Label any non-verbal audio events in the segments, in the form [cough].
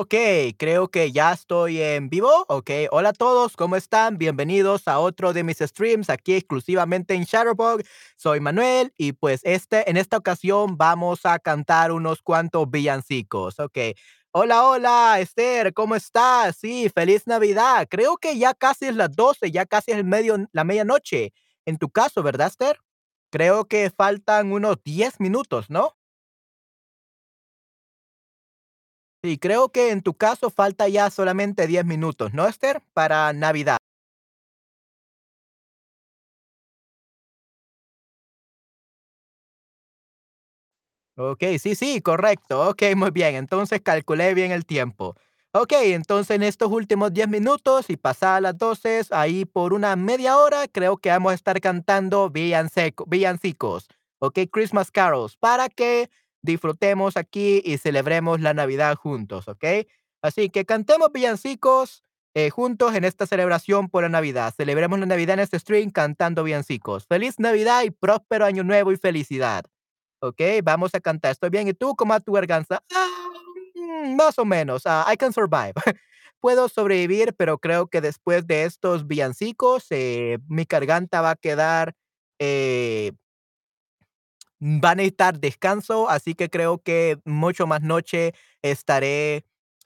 Okey, creo que ya estoy en vivo. Okey, hola a todos, ¿cómo están? Bienvenidos a otro de mis streams aquí exclusivamente en Shutterbug. Soy Manuel y, pues, este en esta ocasión vamos a cantar unos cuantos villancicos. Okey. Hola, hola, Esther, ¿cómo estás? Sí, feliz Navidad. Creo que ya casi es las 12, ya casi es el medio la medianoche en tu caso, ¿verdad, Esther? Creo que faltan unos 10 minutos, ¿no? Sí, creo que en tu caso falta ya solamente 10 minutos, ¿no, Esther? Para Navidad. Okey, sí, sí, correcto. Okey, muy bien. Entonces calculé bien el tiempo. Okey, entonces en estos últimos 10 minutos y pasadas las 12, ahí por una media hora, creo que vamos a estar cantando villancicos, okey, Christmas carols, para que disfrutemos aquí y celebremos la Navidad juntos, ¿okey? Así que cantemos villancicos, eh, juntos en esta celebración por la Navidad. Celebremos la Navidad en este stream cantando villancicos. Feliz Navidad y próspero año nuevo y felicidad. Okey, vamos a cantar. Estoy bien, ¿y tú? ¿Cómo va tu garganta? Ah, más o menos, ah, I can survive. [laughs] Puedo sobrevivir, pero creo que después de estos villancicos, eh, mi garganta va a quedar, eh va a necesitar descanso, así que creo que mucho más noche estaré,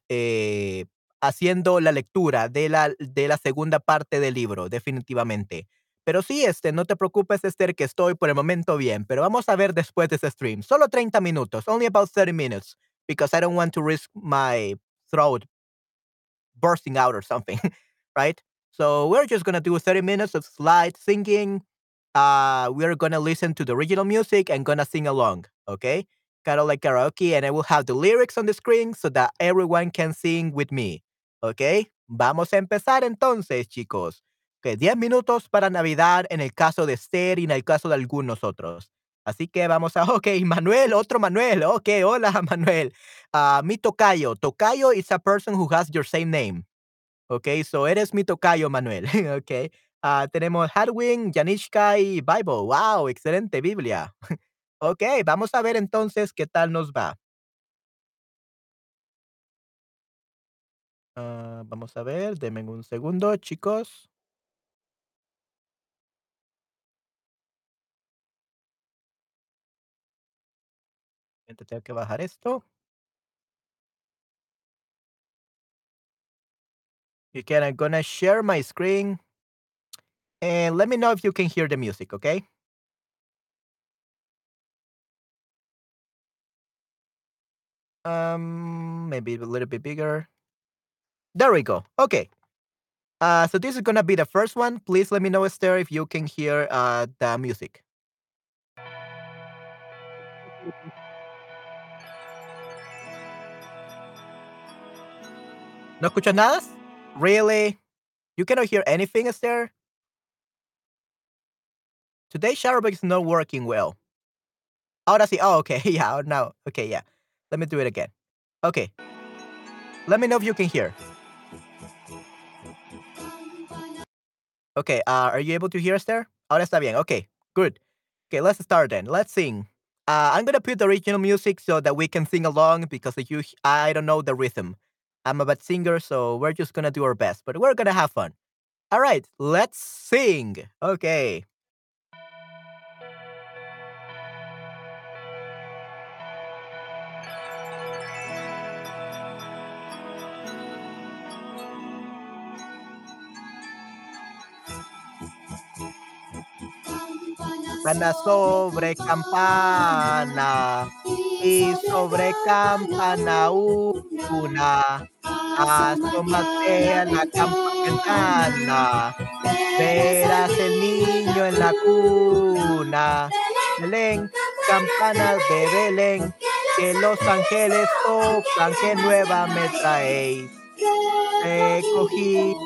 eh, haciendo la lectura de la de la segunda parte del libro, definitivamente. Pero sí, este, no te preocupes, Esther, que estoy por el momento bien, pero vamos a ver después de ese stream. Solo 30 minutos, only about 30 minutes, because I don't want to risk my throat bursting out or something, [laughs] right? So we're just gonna do 30 minutes of light singing. Uh, we're gonna listen to the original music and gonna sing along, okay? Kind of like karaoke, and I will have the lyrics on the screen so that everyone can sing with me, okay? Vamos a empezar entonces, chicos. Que 10 minutos para Navidad en el caso de Esther y en el caso de algunos otros. Así que vamos a [laughs] ok, Manuel, otro Manuel. ok, hola, [laughs] Manuel. Ah, mi tocayo. Tocayo is a person who has your same name. Ok, so eres mi tocayo, Manuel. [laughs] Okey. Ah, tenemos Hadwin, Yanishka y Bible. Guau, excelente Biblia. [laughs] Okey, vamos a ver entonces qué tal nos va. Ah, vamos a ver, denme un segundo, chicos. tengo que bajar esto. Again, I'm gonna share my screen. And let me know if you can hear the music, okay? Um, maybe a little bit bigger. There we go. Okay. Uh, so this is gonna be the first one. Please let me know, Esther, if you can hear uh, the music. ¿No escuchas nada? Really? You cannot hear anything, Esther? Today Shutterbug is not working well. Ahora sí. Oh, okay. [laughs] Yeah, now. Okay, yeah. Let me do it again. Okay. Let me know if you can hear. Okay, uh, are you able to hear us there? Ahora está bien. Okay, good. Okay, let's start then. Let's sing. Uh, I'm gonna put the original music so that we can sing along because you, I don't know the rhythm. I'm a bad singer, so we're just gonna do our best, but we're gonna have fun. All right, let's sing. Okay. Campana sobre campana y sobre campana una. Asómate a la campana, verás el niño en la cuna. Belén, campanas de Belén, que los ángeles tocan, que nueva me traéis. Recogido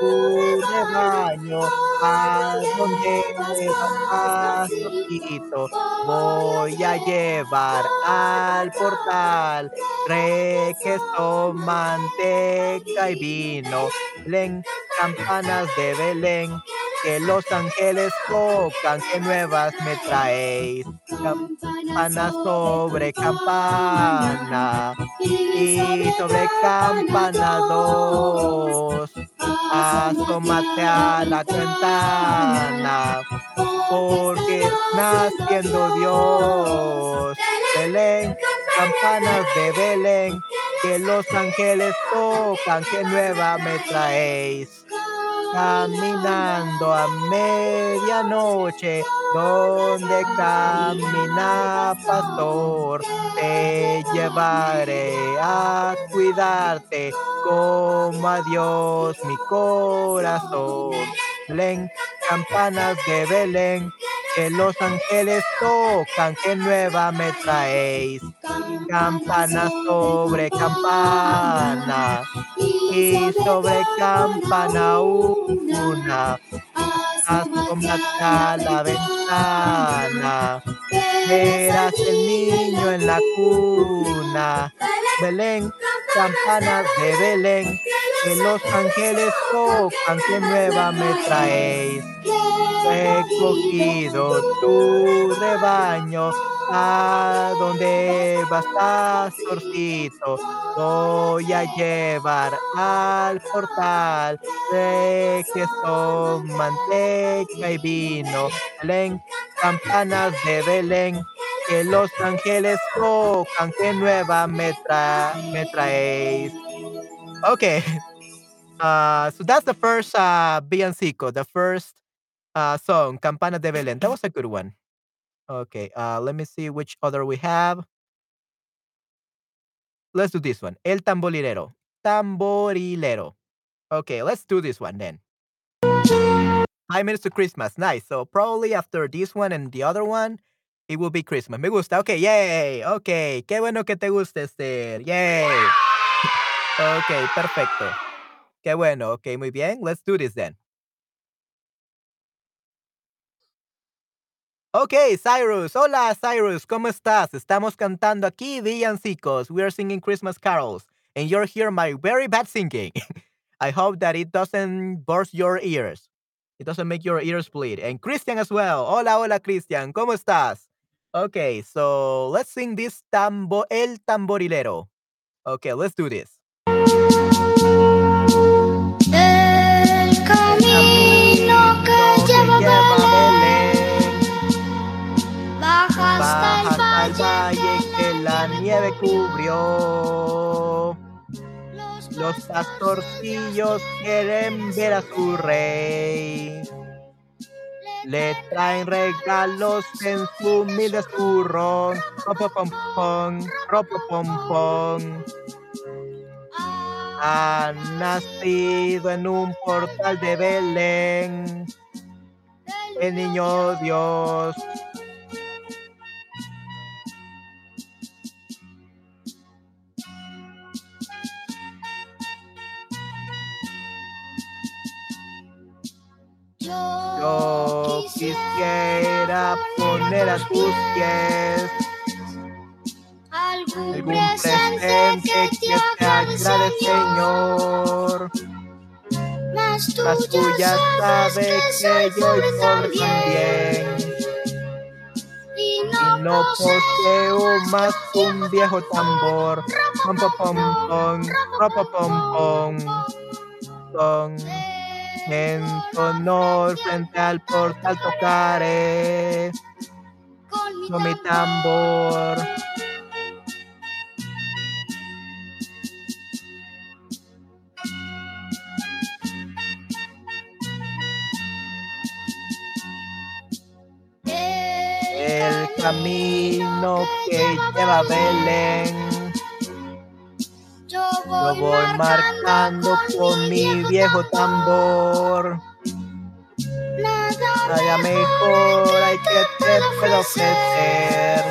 tu rebaño, a donde vas, pastorcito, voy a llevar al portal requesón, manteca y vino, len, campanas de Belén, que los ángeles tocan, que nuevas me traéis. Campana sobre campana y sobre campana dos. Asómate a la ventana, porque naciendo Dios. Belén, campanas de Belén, que los ángeles tocan, que nueva me traéis. Caminando a medianoche, donde camina pastor, te llevaré a cuidarte como a Dios mi corazón. Belén, campanas de Belén, que los ángeles tocan, que nueva me traéis. Campana sobre campana y sobre campana una. Asómate a la ventana, verás el niño en la cuna. Belén, campanas de Belén, que los ángeles tocan, que nueva me traéis. Recogido tu rebaño, a donde vas, pastorcito, voy a llevar al portal de queso, manteca y vino. Belén, campanas de Belén, que los ángeles tocan, que nueva me, tra me traéis. Okay, uh, [laughs] so that's the first uh, villancico, the first uh, song, Campana de Belén. That was a good one. Okay, uh, let me see which other we have. Let's do this one. El tamborilero. Tamborilero. Okay, let's do this one then. Five minutes to Christmas. Nice. So probably after this one and the other one, it will be Christmas. Me gusta. Okay, yay. Okay, qué bueno que te guste, Esther. Yay. [laughs] okay, perfecto. Qué bueno. Okay, muy bien. Let's do this then. Okay, Cyrus. Hola, Cyrus. ¿Cómo estás? Estamos cantando aquí villancicos. We are singing Christmas carols. And you're here my very bad singing. [laughs] I hope that it doesn't burst your ears. It doesn't make your ears bleed. And Christian as well. Hola, hola, Christian. ¿Cómo estás? Okay, so let's sing this tambo, El Tamborilero. Okay, let's do this. Los Los pastorcillos quieren ver a su rey. Le traen regalos en su humilde pom, pom, pom. Ha nacido en un portal de Belén. El niño Dios. Yo quisiera poner a tus pies algún presente que te agrade, Señor. Mas tú, ya sabes que yo soy también. Y no, poseo más un viejo tambor. Pom, pom, pom, pom, pom, pom, pom. En tu honor frente al portal tocaré con mi tambor. El camino que lleva a Belén. Yo voy, voy marcando con mi viejo tambor. Nada Nada mejor hay que te puedo ofrecer.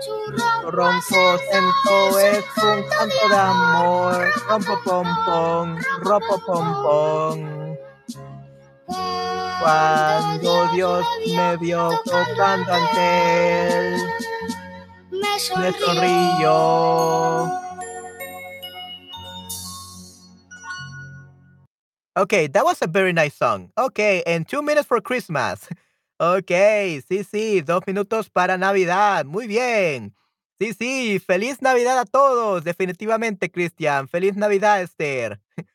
churro ronco cento es un canto de amor. Rompo pom pom, ropo pom pom. Cuando Dios me vio tocando ante él, me sonrió. Okay, that was a very nice song. Okay, and two minutes for Christmas. [laughs] Okay, sí, sí, dos minutos para Navidad. Muy bien. Sí, sí, feliz Navidad a todos. Definitivamente, Cristian. Feliz Navidad, Esther. [laughs]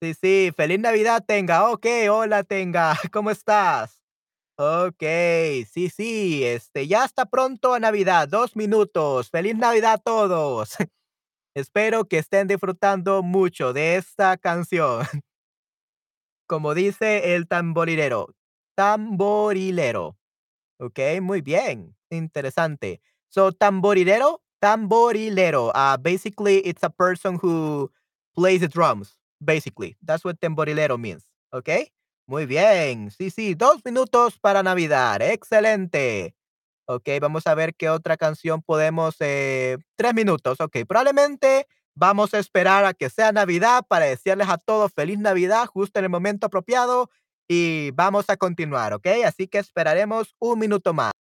Sí, sí, feliz Navidad, Tenga. Ok, hola, Tenga. [laughs] ¿Cómo estás? Ok, sí, sí, este, ya está pronto a Navidad. Dos minutos. Feliz Navidad a todos. Espero que estén disfrutando mucho de esta canción. Como dice el tamborilero. Tamborilero. Ok, muy bien. Interesante. So, tamborilero, tamborilero. Uh, basically, it's a person who plays the drums. Basically, that's what tamborilero means. Ok, muy bien. Sí, sí, dos minutos para Navidad. Excelente. Ok, vamos a ver qué otra canción podemos. Eh, tres minutos. Ok, probablemente Vamos a esperar a que sea Navidad para decirles a todos feliz Navidad justo en el momento apropiado y vamos a continuar, ¿ok? Así que esperaremos un minuto más.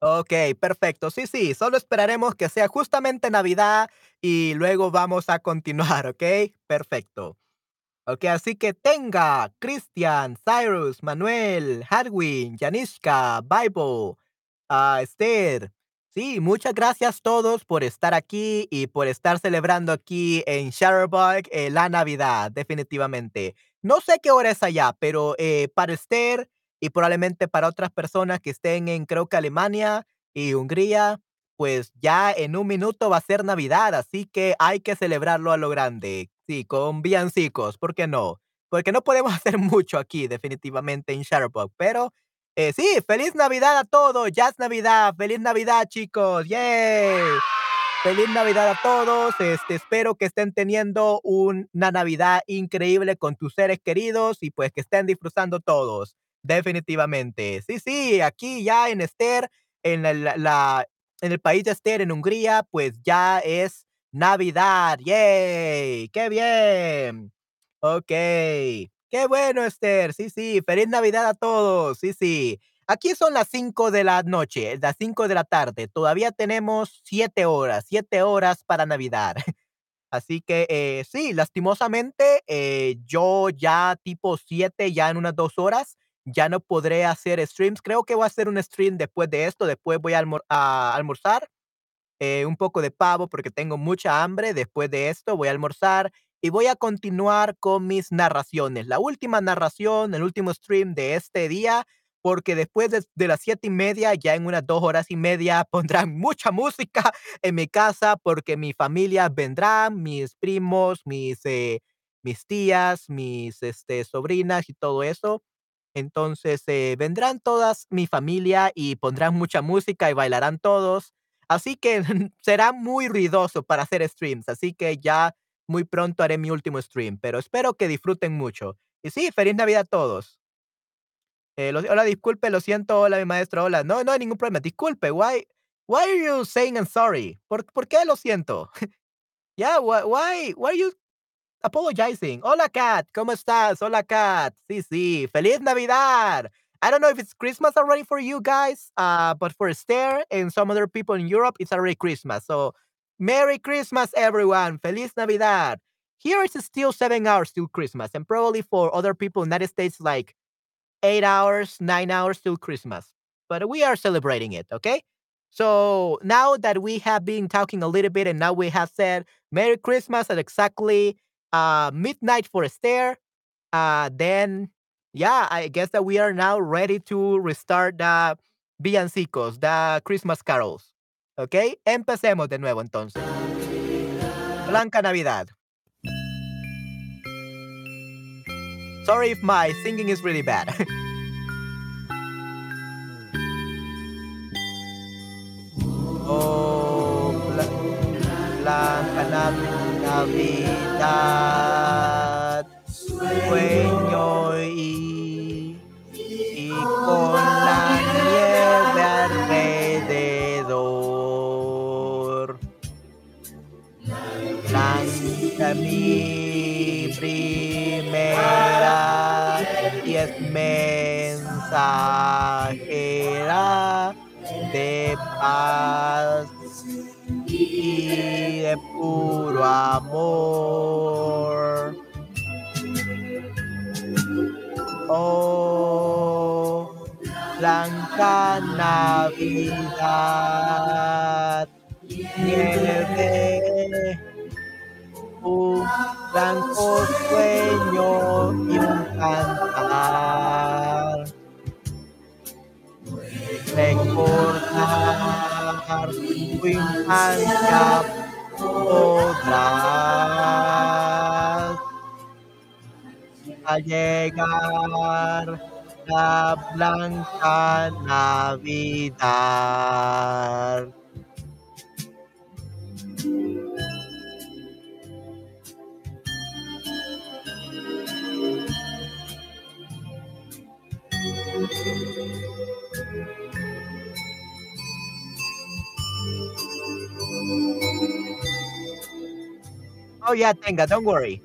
Ok, perfecto. Sí, sí, solo esperaremos que sea justamente Navidad y luego vamos a continuar, [laughs] ¿ok? Perfecto. Ok, así que tenga Christian, Cyrus, Manuel, Hadwin, Yanishka, Bible, a Esther. Sí, muchas gracias todos por estar aquí y por estar celebrando aquí en Shutterbug eh, la Navidad, definitivamente. No sé qué hora es allá, pero eh, para Esther y probablemente para otras personas que estén en, creo que Alemania y Hungría, pues ya en un minuto va a ser Navidad, así que hay que celebrarlo a lo grande. Sí, con villancicos, ¿por qué no? Porque no podemos [laughs] hacer mucho aquí, definitivamente, en Shutterbug. Pero eh, sí, feliz Navidad a todos. Ya es Navidad. Feliz Navidad, chicos. ¡Yay! Feliz Navidad a todos. Este, espero que estén teniendo una Navidad increíble con tus seres queridos y pues que estén disfrutando todos. Definitivamente. Sí, sí, aquí ya en Esther, en la en el país de Esther, en Hungría, pues ya es Navidad. ¡Yay! ¡Qué bien! Ok. Qué bueno, Esther. Sí, sí. Feliz Navidad a todos. Sí, sí. Aquí son las 5 de la noche, las 5 de la tarde. Todavía tenemos 7 horas, 7 horas para Navidad. [laughs] Así que eh, sí, lastimosamente, eh, yo ya tipo 7, ya en unas 2 horas, ya no podré hacer streams. Creo que voy a hacer un stream después de esto. Después voy a, almorzar eh, un poco de pavo porque tengo mucha hambre. Después de esto voy a almorzar y voy a continuar con mis narraciones. La última narración, el último stream de este día, porque después de, las siete y media, ya en unas dos horas y media, [laughs] pondrán mucha música en mi casa porque mi familia vendrá, mis primos, mis, eh, mis tías, mis este, sobrinas y todo eso. Entonces eh, vendrán todas mi familia y pondrán mucha música y bailarán todos. Así que [laughs] será muy ruidoso para hacer streams. Así que ya muy pronto haré mi último stream. Pero espero que disfruten mucho. Y sí, feliz Navidad a todos. Eh, hola, disculpe, lo siento. Hola, mi maestro. Hola. No, no hay ningún problema. Disculpe. Why, why are you saying I'm sorry? ¿Por, ¿por qué lo siento? [laughs] yeah, why, why, why are you apologizing. Hola, Kat. ¿Cómo estás? Hola, Kat. Sí, sí. Feliz Navidad. I don't know if it's Christmas already for you guys, uh, but for Esther and some other people in Europe, it's already Christmas. So, Merry Christmas, everyone. Feliz Navidad. Here it's still seven hours till Christmas, and probably for other people in the United States, like eight hours, nine hours till Christmas. But we are celebrating it, okay? So now that we have been talking a little bit and now we have said Merry Christmas at exactly uh, midnight for Esther. Uh, then, yeah, I guess that we are now ready to restart the villancicos, the Christmas carols. Okay, Empecemos de nuevo entonces. Blanca Navidad. Sorry if my singing is really bad. oh, Blanca, [laughs] Blanca Navidad. Sueño y con la nieve alrededor. Blanca mi primera y es mensajera de paz y de puro amor. Oh. Blanca Navidad, nieve, un blanco sueño y un cantar. Recordar tu infancia podrás al llegar la blanca Navidad. Oh yeah, Tenga, don't worry.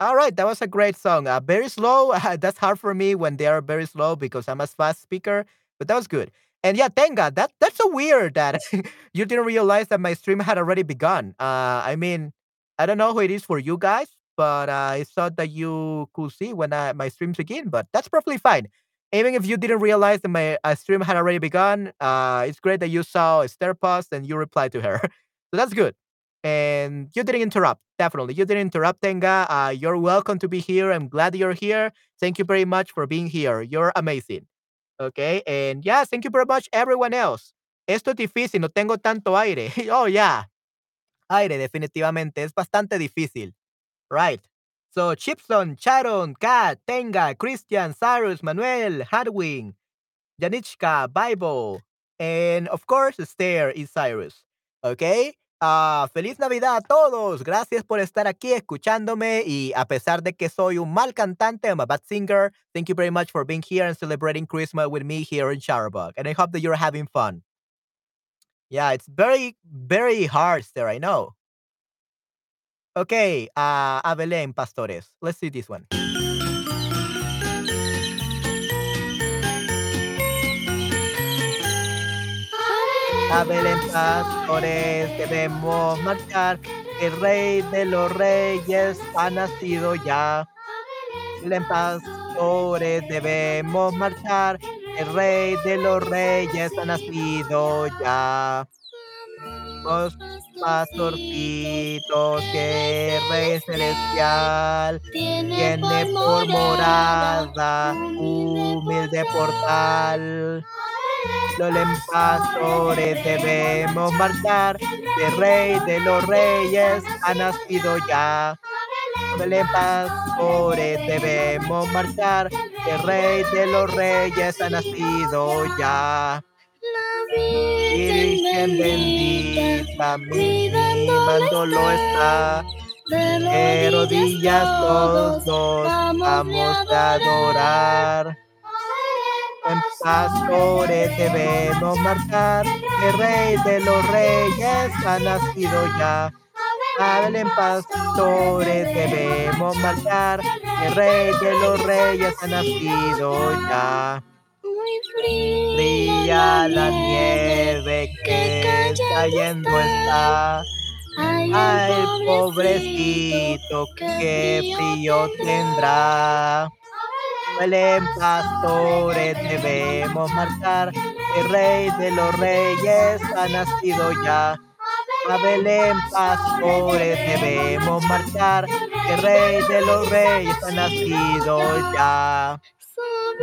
All right, that was a great song. Uh, very slow. [laughs] that's hard for me when they are very slow because I'm a fast speaker, but that was good. And yeah, Tenga, that that's so weird that [laughs] you didn't realize that my stream had already begun. Uh, I mean, I don't know who it is for you guys, but uh, I thought that you could see when I, my streams begin. But that's perfectly fine. Even if you didn't realize that my uh, stream had already begun, uh, it's great that you saw Esther post and you replied to her. [laughs] so that's good. And you didn't interrupt. Definitely, you didn't interrupt, Tenga. Uh, you're welcome to be here. I'm glad you're here. Thank you very much for being here. You're amazing. Okay, and yeah, thank you very much, everyone else. Esto es difícil, no tengo tanto aire. [laughs] oh, yeah. Aire, definitivamente. Es bastante difícil. Right. So, Chipson, Charon, Kat, Tenga, Christian, Cyrus, Manuel, Hadwin, Janichka, Bible, and of course, Esther y Cyrus. Okay. Ah, feliz Navidad a todos. Gracias por estar aquí escuchándome y a pesar de que soy un mal cantante, I'm a bad singer. Thank you very much for being here and celebrating Christmas with me here in Sharbug. And I hope that you're having fun. Yeah, it's very, very hard there, I know. Okay, uh, a Belén, Pastores. Let's see this one. A Belén, pastores, debemos marchar. El rey de los reyes ha nacido ya. Belén, pastores, debemos marchar. El rey de los reyes ha nacido ya. Los pastorcitos que el rey celestial tiene por morada humilde portal. Los pastores debemos marchar, el rey de los reyes ha nacido ya. Belén pastores debemos marchar, el rey de los reyes ha nacido ya. Virgen bendita, mi lo está. De rodillas todos vamos a adorar. Pastores debemos marchar, el rey de los reyes ha nacido ya. en pastores debemos marchar, el rey de los reyes ha nacido ya. Brilla la nieve que cayendo está. Ay, pobrecito, qué frío tendrá. Belén, pastores, debemos marchar. El rey de los reyes ha nacido ya. A Belén, pastores, debemos marchar. El rey de los reyes ha nacido ya.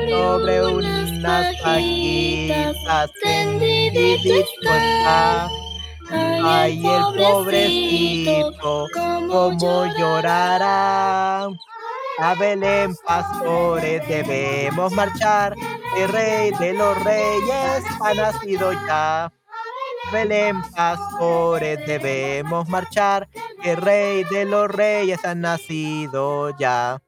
Sobre unas pajitas tendidito está. Ay, el pobrecito, cómo llorará. A Belén, pastores, debemos marchar. El rey de los reyes ha nacido ya. Belén, pastores, debemos marchar. El rey de los reyes ha nacido ya.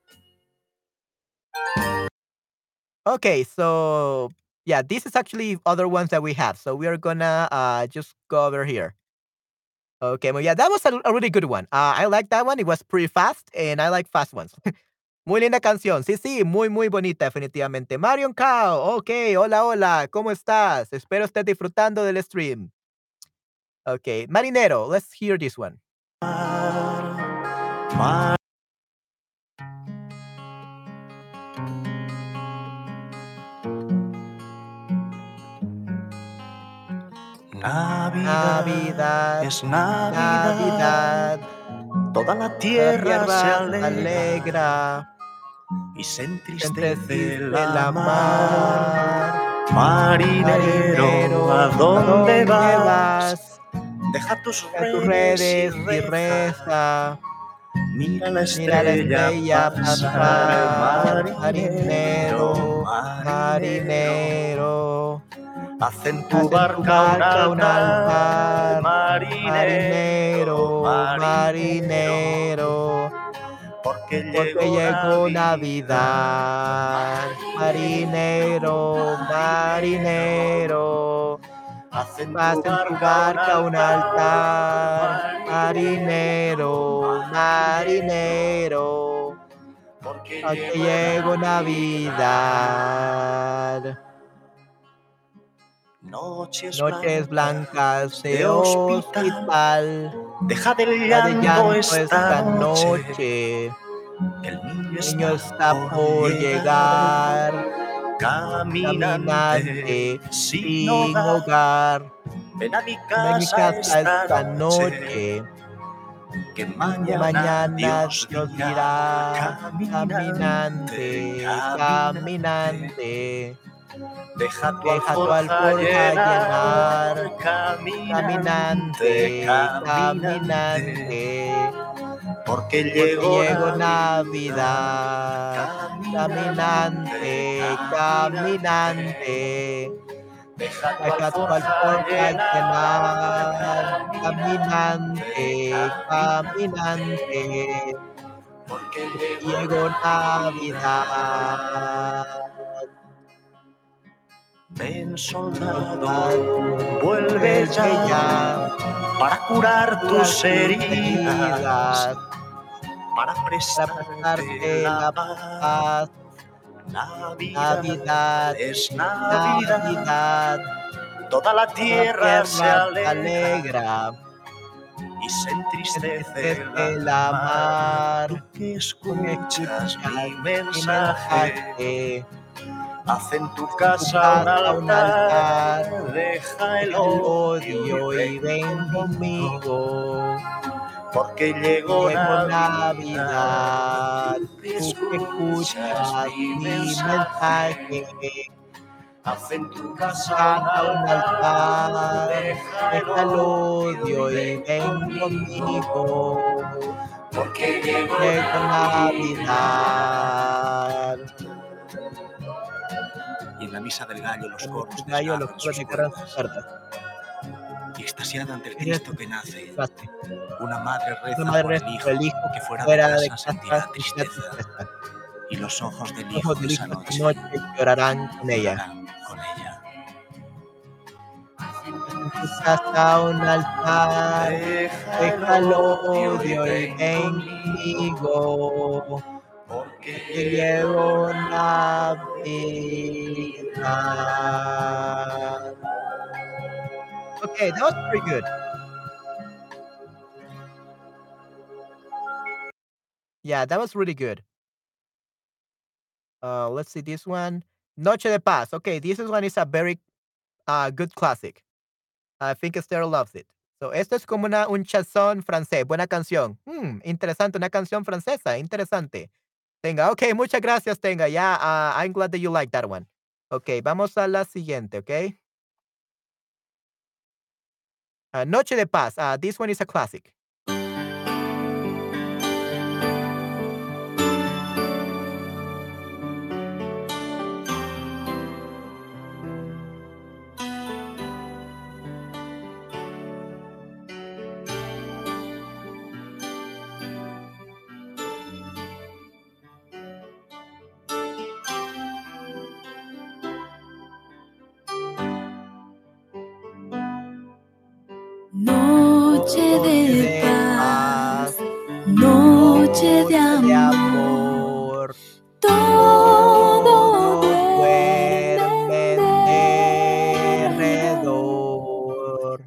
Okay, so yeah, this is actually other ones that we have. So we are gonna uh, just go over here. Okay, well, yeah, that was a, a really good one. Uh, I like that one. It was pretty fast, and I like fast ones. [laughs] muy linda canción. Sí, sí, muy, muy bonita, definitivamente. Marion Cow. Ok, hola, hola. ¿Cómo estás? Espero estés disfrutando del stream. Okay, Marinero. Let's hear this one. Navidad, Navidad, es Navidad. Navidad. Toda la La tierra, se se alegra, alegra. Y se entristece la mar. mar. Marinero, ¿a dónde vas? Deja tus redes y reza. Mira la Mira la estrella pasar, marinero, Marinero. Haz en tu barca un altar, marinero, marinero. Porque Porque llegó Navidad. Marinero, marinero. Haz en tu barca un altar. Marinero, marinero. porque Porque llegó Navidad. Noches, Noches blancas de de hospital. Deja del La de llanto llanto esta esta noche. El niño El niño está está por llegar. Caminante, sin hogar. Ven a mi casa esta esta noche. Que mañana, mañana Dios Dios dirá, dirá. caminante, Caminante, caminante. Caminante. Deja tu Deja tu alforja alforja llenar, llenar. caminante, Caminante, caminante, caminante. porque llegó Navidad, Navidad. Caminante, caminante. Deja tu Deja tu alforja alforja llenar, llenar. Caminante, caminante. porque Llegó Navidad. Ven soldado, Vuelve ya para curar tus heridas, para prestarte la paz. Navidad, Navidad, es Navidad, toda la tierra se alegra y se entristece la mar. Tú que escuchas mi mensaje. Haz en tu casa un altar, deja el odio y ven conmigo. porque llegó Llegó Navidad. Escuchas mi mensaje, haz en tu casa un altar, deja el odio y ven conmigo, porque llegó Llegó Navidad. Y en la misa del gallo los coros gallo los desgarran sus coros sus cuerdas. puertas. Y extasiada ante el Cristo que nace, una madre reza madre por el hijo, por el hijo que fuera, Fuera de de casa casa sentirá tristeza. tristeza. Y los ojos del hijo ojos del esa hijo noche esa noche llorarán con ella. con casa un altar. Deja el odio y ven conmigo. Porque Que llegó Navidad. Okay, that was pretty good. Yeah, that was really good. Uh, let's see this one. Noche de Paz. Okay, this one is a very uh, good classic. I think Esther loves it. So, esto es como una, un chanson francés. Buena canción. Hmm, interesante, una canción francesa. Interesante. Tenga, ok, muchas gracias, Tenga. Ya, uh, I'm glad that you like that one. Ok, vamos a la siguiente, ok. Uh, Noche de Paz. Uh, this one is a classic. De amor, todo duerme alrededor.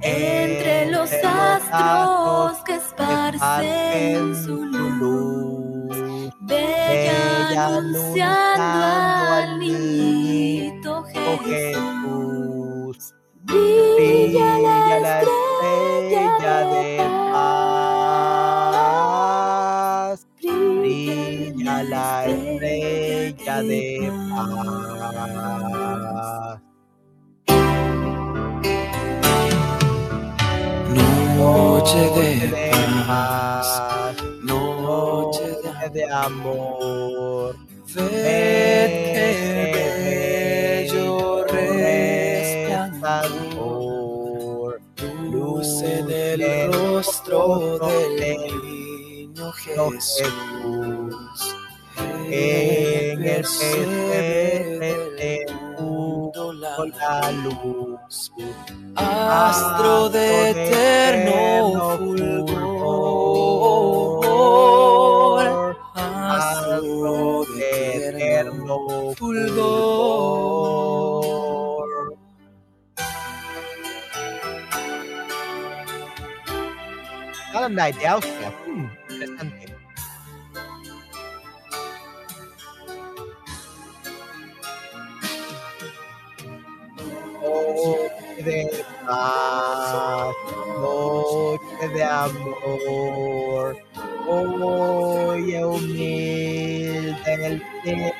entre los astros que esparcen su luz, bella anunciando Noche de paz, noche de amor. Qué bello resplandor, luz en el rostro del niño Jesús. En el del del mundo la Con la luz. astro de eterno fulgor, astro de eterno fulgor. De Austria. Hmm, de paz, noche de amor. Oye, humilde el,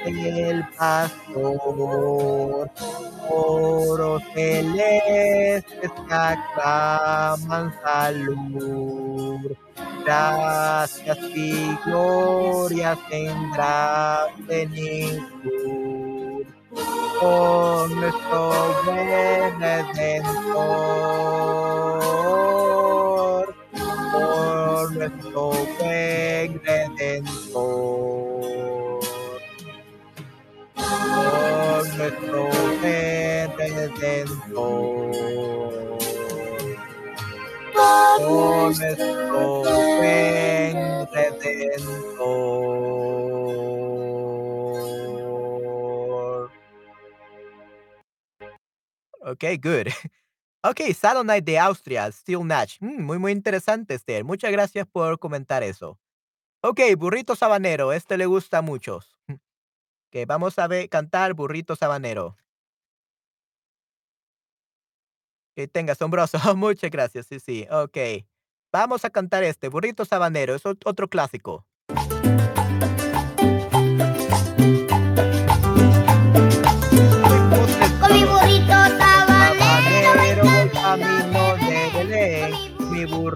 el pastor. Oro celeste que aclaman salud. Gracias y glorias tendrá plenitud. Con nuestro redentor. Por nuestro buen redentor. Por nuestro buen redentor. Por nuestro buen. Okay, good. [laughs] Okay, Saddle Night de Austria, Steel Natch. Mm, muy, muy interesante, Esther. Muchas gracias por comentar eso. Ok, Burrito Sabanero, este le gusta a muchos. [laughs] Que vamos a ver cantar Burrito Sabanero. Que tenga asombroso. [laughs] Muchas gracias, sí, sí. Ok. Vamos a cantar este, Burrito Sabanero, es ot- otro clásico.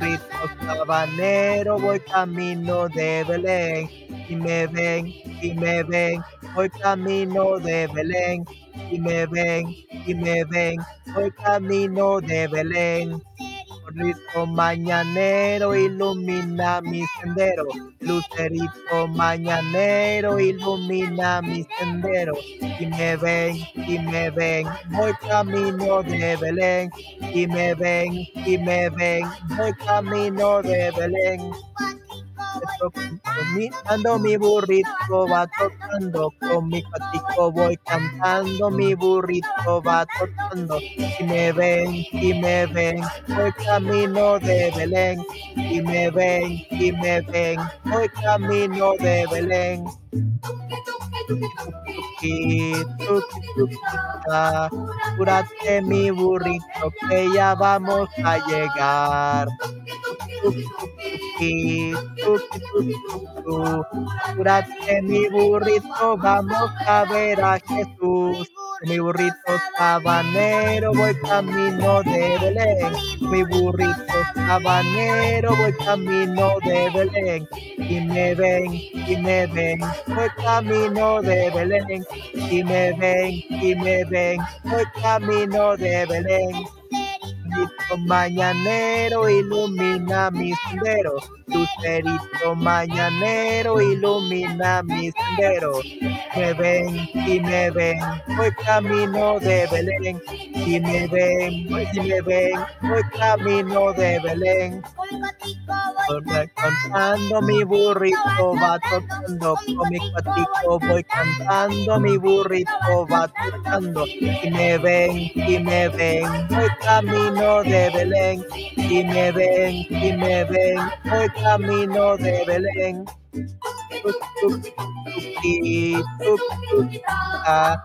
Mi burrito sabanero voy camino de Belén. Y me ven, y me ven, voy camino de Belén. Y me ven, y me ven, voy camino de Belén. Lucerito mañanero ilumina mi sendero. Lucerito mañanero ilumina mi sendero. Y me ven, y me ven, voy camino de Belén. Y me ven, y me ven, voy camino de Belén. Ando mi burrito va tocando, con mi patico voy cantando, mi burrito va tocando. Y me ven, y me ven, voy camino de Belén. Y me ven, y me ven, voy camino de Belén. Apúrate mi burrito que ya vamos a llegar. Tuki, tuki, tuki, tuki, tuki. Apúrate mi burrito, vamos a ver a Jesús. Mi burrito sabanero, voy camino de Belén. Mi burrito sabanero, voy camino de Belén. Y me ven, y me ven, voy camino de Belén. Y me ven, y me ven, voy camino de Belén. Lucerito mañanero ilumina mi sendero. Lucerito mañanero ilumina mi sendero. Me ven y me ven, voy camino de Belén. Y me ven, y me ven, voy camino de Belén. Voy cantando mi burrito va tocando con mi cuatico voy cantando mi burrito va tocando y me ven y me ven voy camino de Belén y me ven y me ven voy camino de Belén ah,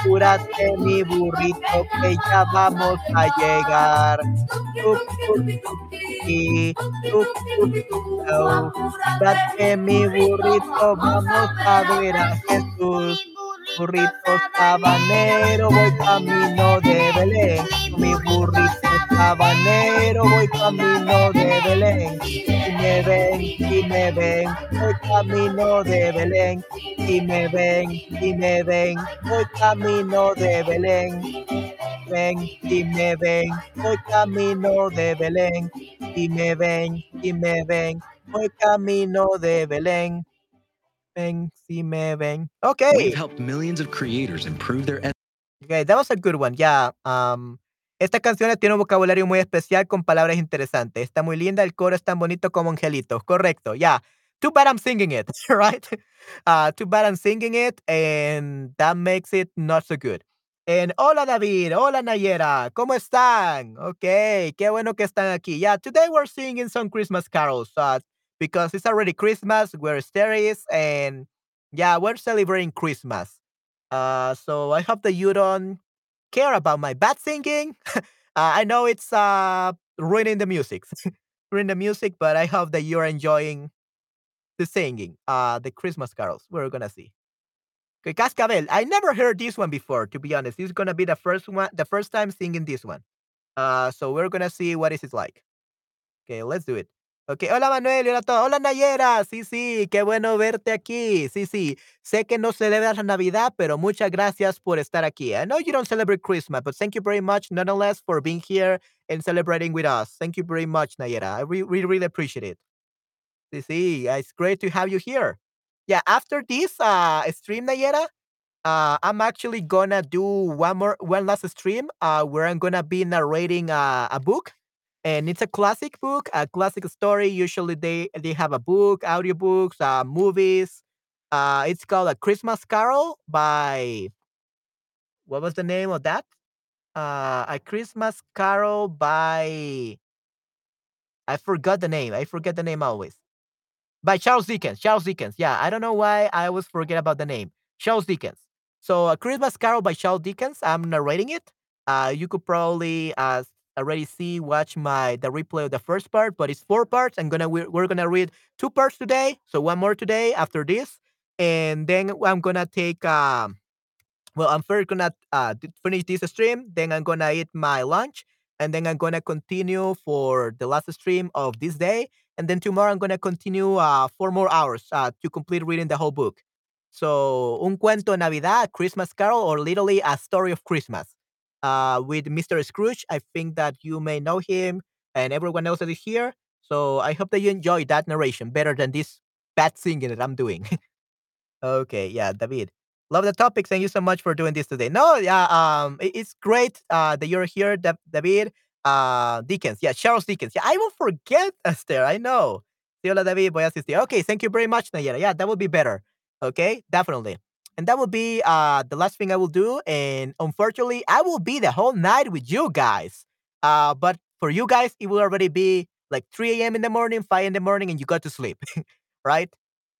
apúrate mi burrito que ya vamos a llegar au. Apúrate mi burrito vamos a ver a Jesús burrito sabanero, voy camino de Belén. Mi burrito sabanero, voy camino de Belén. Y me ven, y me ven, voy camino de Belén. Y me ven, y me ven, voy camino de Belén. Ven, y me ven, voy camino de Belén. Y me ven, y me ven, voy camino de Belén. Ven, si me ven. Okay. We've helped millions of creators improve their Okay, that was a good one. Yeah. Um, esta canción tiene un vocabulario muy especial con palabras interesantes. Está muy linda, el coro es tan bonito como angelitos. Correcto. Yeah. Too bad I'm singing it, [laughs] right? Uh, too bad I'm singing it, and that makes it not so good. And hola David, hola Nayera, ¿cómo están? Okay, qué bueno que están aquí. Yeah, today we're singing some Christmas carols uh, because it's already Christmas, we're Steris, and yeah, we're celebrating Christmas. Uh, so I hope that you don't care about my bad singing. [laughs] uh, I know it's uh ruining the music, [laughs] ruining the music, but I hope that you're enjoying the singing, uh, the Christmas carols. We're gonna see. Okay, Cascabel. I never heard this one before, to be honest. This is gonna be the first one, the first time singing this one. Uh, so we're gonna see what is it like. Okay, let's do it. Okay, hola Manuel, hola a todos. Hola Nayera, sí, sí, qué bueno verte aquí. Sí, sí, sé que no celebras la Navidad, pero muchas gracias por estar aquí. I know you don't celebrate Christmas, but thank you very much nonetheless for being here and celebrating with us. Thank you very much, Nayera. I re- really, really appreciate it. Sí, sí, it's great to have you here. Yeah, after this uh, stream, Nayera, uh, I'm actually gonna do one more, one last stream uh, where I'm gonna be narrating uh, a book and it's a classic book, a classic story. Usually they they have a book, audiobooks, uh, movies. Uh, it's called A Christmas Carol by what was the name of that? Uh, a Christmas Carol by I forgot the name. I forget the name always. By Charles Dickens. Charles Dickens. Yeah, I don't know why I always forget about the name. Charles Dickens. So, A Christmas Carol by Charles Dickens. I'm narrating it. Uh, you could probably uh, already see, watch my the replay of the first part, but it's four parts. I'm gonna we're, we're gonna read two parts today, so one more today after this, and then I'm gonna take um. Well, I'm first gonna uh, finish this stream, then I'm gonna eat my lunch, and then I'm gonna continue for the last stream of this day, and then tomorrow I'm gonna continue uh, four more hours uh, to complete reading the whole book. So, un cuento Navidad, Christmas Carol, or literally a story of Christmas uh, with Mr. Scrooge. I think that you may know him and everyone else that is here. So I hope that you enjoy that narration better than this bad singing that I'm doing. [laughs] okay, yeah, David. Love the topic. Thank you so much for doing this today. No, yeah, um, it's great uh, that you're here, David. Uh, Dickens, yeah, Charles Dickens. Yeah, I will forget [laughs] Esther. I know. Hola, David. Voy a asistir. Okay, thank you very much, Nayara. Yeah, that would be better. Okay, definitely. And that will be uh, the last thing I will do. And unfortunately, I will be the whole night with you guys. Uh, but for you guys, it will already be like 3 a.m. in the morning, 5 in the morning, and you got to sleep, [laughs] right?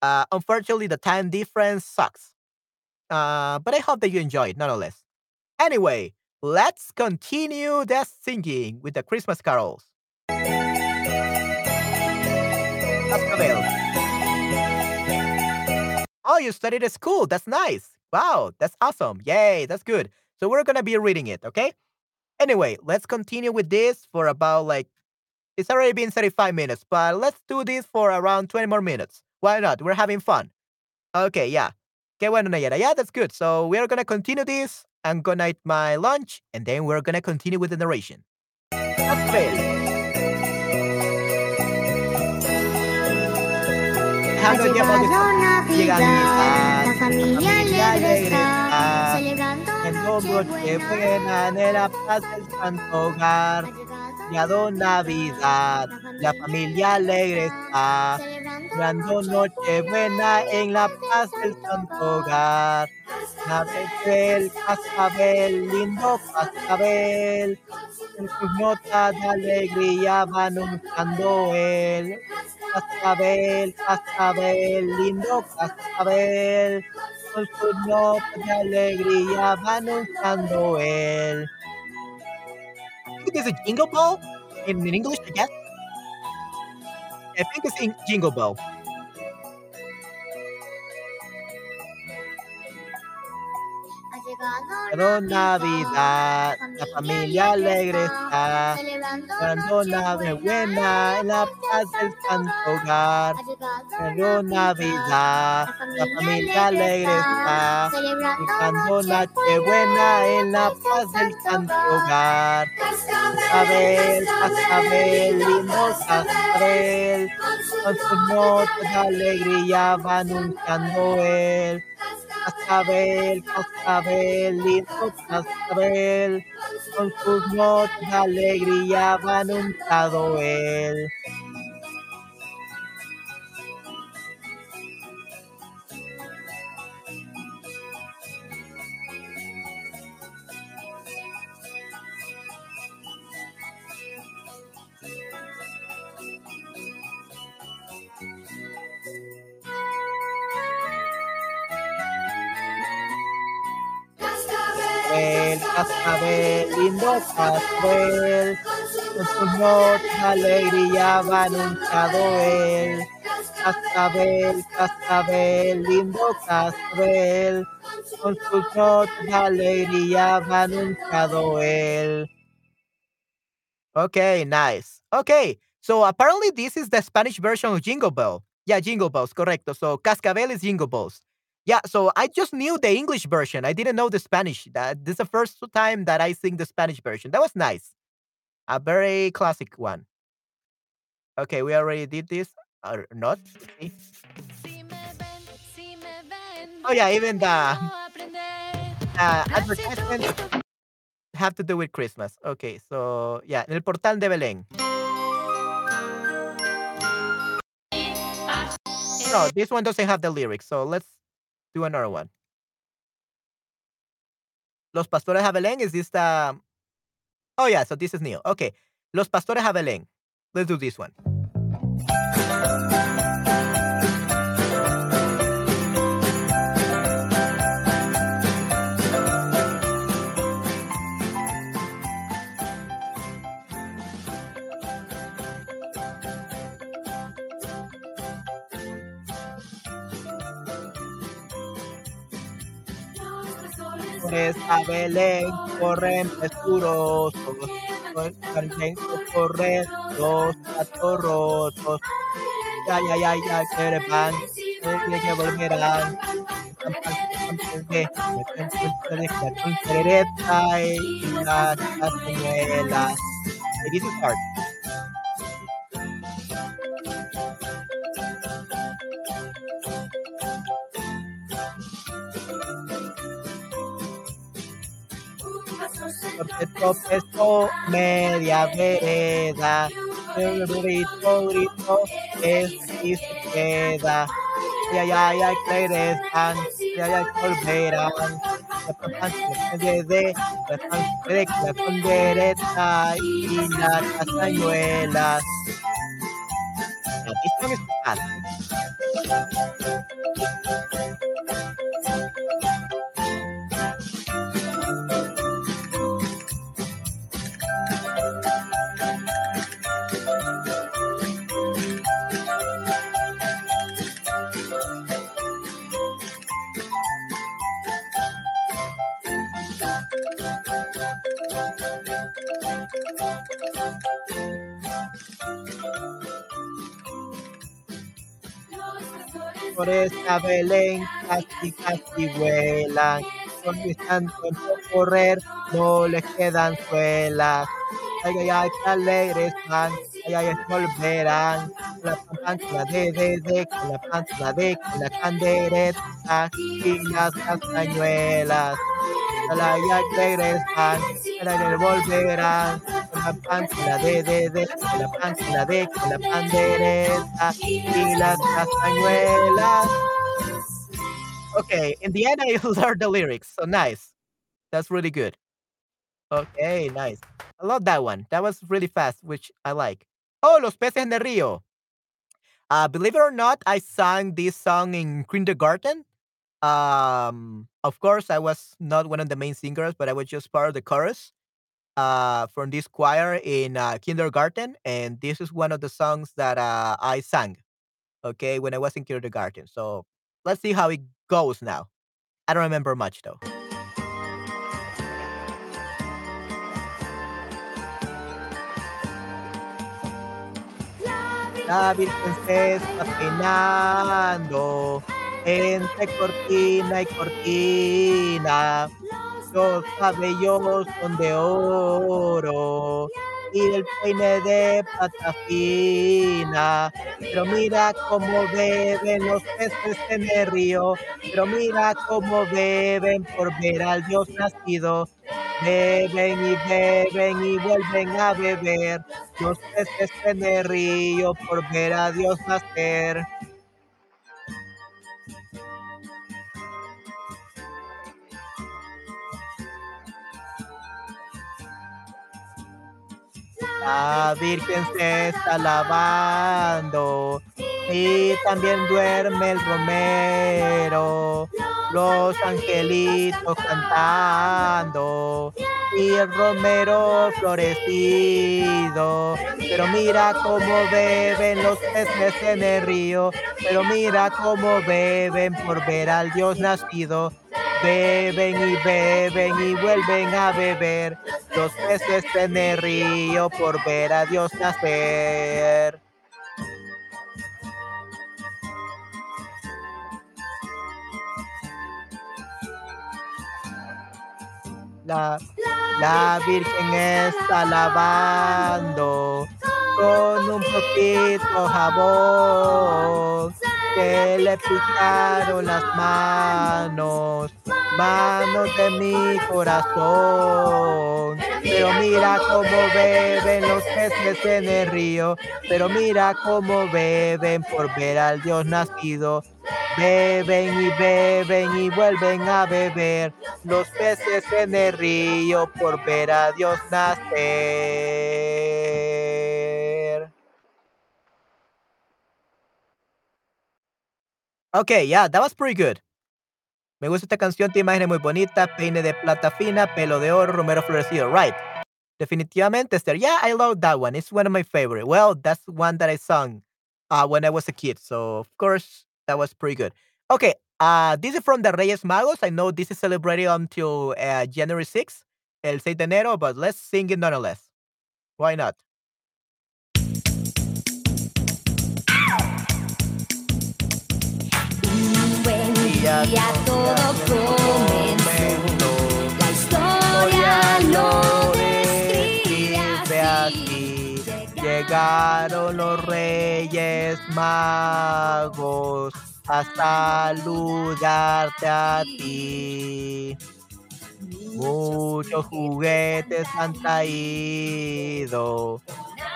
Uh, unfortunately, the time difference sucks. Uh, but I hope that you enjoy it, nonetheless. Anyway, let's continue the singing with the Christmas carols. Cascabel. Oh, you studied at school. That's nice. Wow, that's awesome. Yay, that's good. So we're gonna be reading it, okay? Anyway, let's continue with this for about like it's already been 35 minutes, but let's do this for around 20 more minutes. Why not? We're having fun. Okay, yeah. Qué bueno, Nayara. Yeah, that's good. So we are gonna continue this. I'm gonna eat my lunch, and then we're gonna continue with the narration. Ha Dejando el tiempo de- Navidad, la familia alegre está, celebrando Celebrando Nochebuena en la paz del santo hogar. Llegado Navidad, la familia alegre está. Celebrando Nochebuena en la paz del santo hogar. Cascabel, cascabel, lindo cascabel. En sus notas de alegría va anunciando él. Cascabel, cascabel, lindo cascabel. Con sus notas de alegría va anunciando él. I think it's a jingle bell in, in English, I guess. I think it's in jingle bell. Llegó Navidad, la familia alegre está. Celebrando Navidad en la paz del santo hogar. Llegó Navidad, la familia alegre está. Celebrando Nochebuena en la paz del santo hogar. Cascabel, cascabel, lindo cascabel. Con sus notas de alegría va anunciando él. Cascabel, cascabel, lindo cascabel. Con sus notas de alegría va anunciado él. Cascabel, lindo cascabel. Con sus notas alegría va anunciado él. Cascabel, cascabel, lindo cascabel. Con sus notas alegría va anunciado él. Okay, nice. Okay, so apparently this is the Spanish version of Jingle Bell. Yeah, Jingle Bells, correcto. So Cascabel is Jingle Bells. Yeah, so I just knew the English version. I didn't know the Spanish. That this is the first time that I sing the Spanish version. That was nice. A very classic one. Okay, we already did this or not? Oh yeah, even the uh, advertisement have to do with Christmas. Okay, so yeah, el portal de Belén. No, this one doesn't have the lyrics, so let's do another one. Los pastores a Belén is this the Oh yeah, so this is new. Okay. Los pastores a Belén. Let's do this one. Pastores a Belén corren presurosos, corren, los patorrosos. Ya, ya, ya, ya, que que volverán. Tropezó media vereda. El grito, grito, es y se queda. Ya, ya, ya, que regresan, ya, ya, que volverán. De, la y las castañuelas. Now, this one is Por esta Belén casi casi vuelan, porque están tanto correr, no les quedan suelas. Ay, ay, ay, qué alegres van, ay, ay, volverán. Con la pancana de, de, con la pancana de, con la candereta y las castañuelas. Ay, ay, ay, regresan, ay, ay, volverán. La de, de, de, la de, la pandereta y las castañuelas. Okay, in the end, I [laughs] learned the lyrics, so nice. That's really good. Okay, nice. I love that one. That was really fast, which I like. Oh, Los Peces en el Río. Uh, believe it or not, I sang this song in kindergarten. Um, of course, I was not one of the main singers, but I was just part of the chorus uh, from this choir in uh, kindergarten, and this is one of the songs that uh, I sang. Okay, when I was in kindergarten. So let's see how it goes now. I don't remember much though. La Virgen se está peinando entre cortina y cortina. Los cabellos son de oro y el peine de plata fina. Pero mira cómo beben los peces en el río. Pero mira cómo beben por ver al Dios nacido. Beben y beben y vuelven a beber los peces en el río por ver a Dios nacer. La Virgen se está lavando y también duerme el romero. Los angelitos cantando y el romero florecido. Pero mira cómo beben los peces en el río. Pero mira cómo beben por ver al Dios nacido. Beben y beben y vuelven a beber los peces en el río por ver a Dios nacer. La, la Virgen está lavando con un poquito jabón que le picaron las manos, manos de mi corazón. Pero mira cómo beben los peces en el río, pero mira cómo beben por ver al Dios nacido. Beben y beben y vuelven a beber los peces en el río por ver a Dios nacer. Okay, yeah, that was pretty good. Me gusta esta canción, tiene imágenes muy bonitas, peine de plata fina, pelo de oro, romero florecido. Right. Definitivamente, Esther. Yeah, I love that one. It's one of my favorite. Well, that's one that I sung uh, when I was a kid. So, of course, that was pretty good. Okay, uh, this is from the Reyes Magos. I know this is celebrated until uh, January 6th, el 6 de enero, but let's sing it nonetheless. Why not? Día todo comenzó. La historia lo describe así. Llegaron los reyes magos a saludarte a ti. Muchos juguetes han traído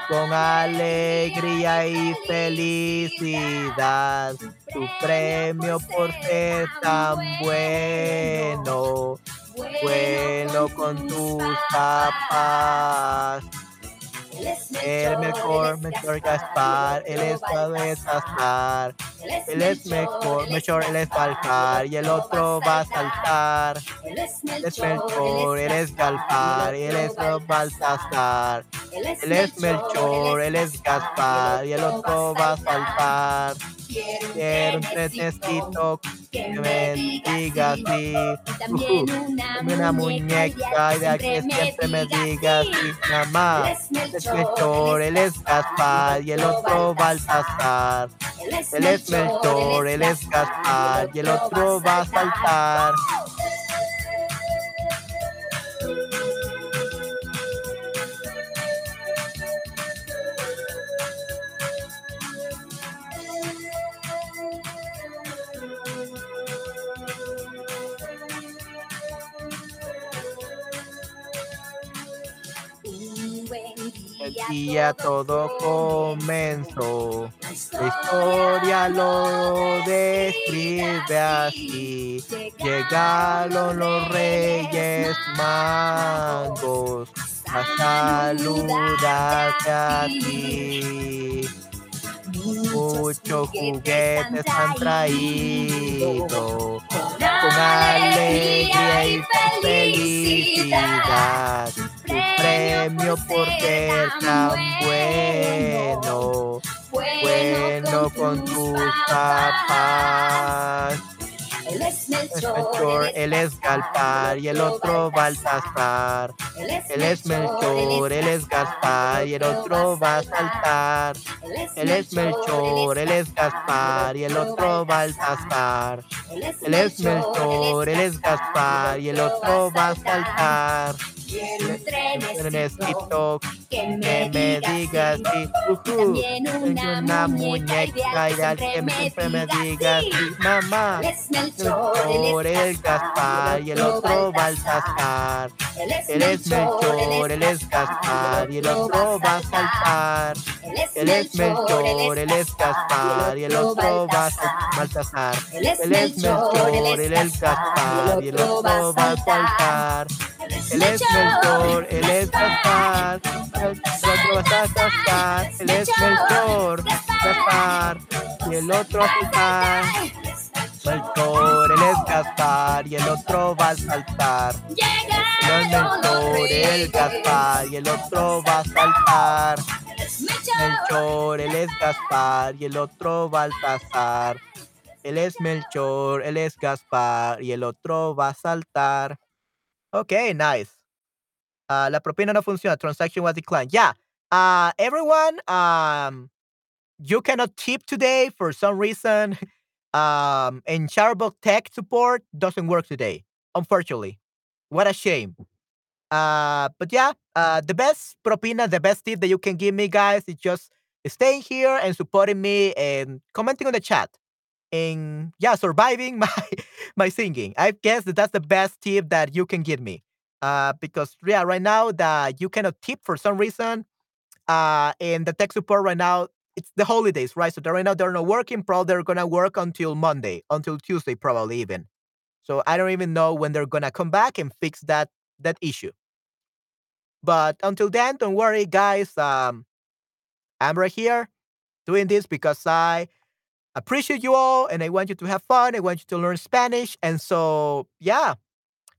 con alegría y felicidad. Tu premio por ser tan bueno, bueno con tus papás. El mejor, mejor Gaspar, él es Baltasar. Él es mejor, mejor, él es y el otro va a saltar. Él es Melchor, él es Galpar y él es Baltasar. Él es Melchor, él es Gaspar y el otro va a saltar. Quiero un trenecito que me diga así. También una, una muñeca y de que siempre me diga así. Mamá, es Melchor, él es Gaspar y el otro Baltasar. Él es Melchor, él es Gaspar y el otro va a saltar. Todo comenzó. La historia lo describe así. Llegaron los reyes magos a saludarte a ti. Muchos juguetes han traído con alegría y felicidad. Tu premio por ser tan bueno, bueno con tus papás. Él es Melchor, él es Gaspar y el otro Baltasar. Él es Melchor, él es Gaspar y el otro va a saltar. Él es Melchor, él es Gaspar y el otro Baltasar. Él es Melchor, él es Gaspar y el otro va a saltar. Un Necesito que me digas si También una una muñeca muñeca y al que siempre me diga si mamá. Melchor, es Gaspar y el otro Baltasar. Él es Melchor, él es Gaspar y el otro va a saltar. Él es Melchor, él es Gaspar y el otro va a Baltasar. Él es Melchor, él es Gaspar y el otro va a saltar. Él es Melchor, él es Gaspar, el otro va a saltar. Él es Melchor, Gaspar y el otro va a saltar. Melchor, él es Gaspar. Y el otro va a saltar. No es Melchor, Gaspar. Y el otro va a saltar. Melchor, él es Gaspar. Y el otro Baltasar. Él es Melchor, él es Gaspar. Y el otro va a saltar. Okay, nice. Ah, la propina no funciona. Transaction was declined. Yeah. Uh, everyone, um, you cannot tip today for some reason. [laughs] Um, and Charbook Tech support doesn't work today, unfortunately. What a shame. Uh, but yeah, uh, the best propina, the best tip that you can give me, guys, is just staying here and supporting me and commenting on the chat. And yeah, surviving [laughs] my my singing. I guess that that's the best tip that you can give me. Uh, because yeah, right now that you cannot tip for some reason. Uh, and the tech support right now, it's the holidays, right? So right now they're not working. Probably they're gonna work until Monday, until Tuesday, probably even. So I don't even know when they're gonna come back and fix that that issue. But until then, don't worry, guys. Um, I'm right here doing this because I appreciate you all and I want you to have fun. I want you to learn Spanish. And so, yeah,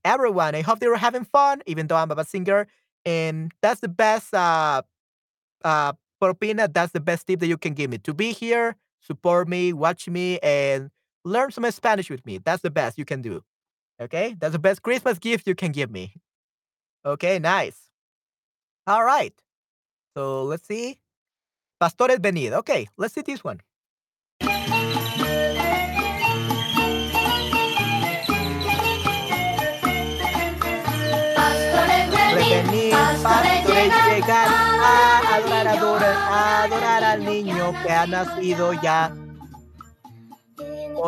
everyone, I hope they were having fun, even though I'm a bad singer. And that's the best uh, uh, propina. That's the best tip that you can give me to be here, support me, watch me, and learn some Spanish with me. That's the best you can do. Okay, that's the best Christmas gift you can give me. Okay, nice. All right. So let's see. Pastores venid. Okay, let's see this one. Pastores, llegar a adorar, adorar, adorar al niño que ha nacido ya.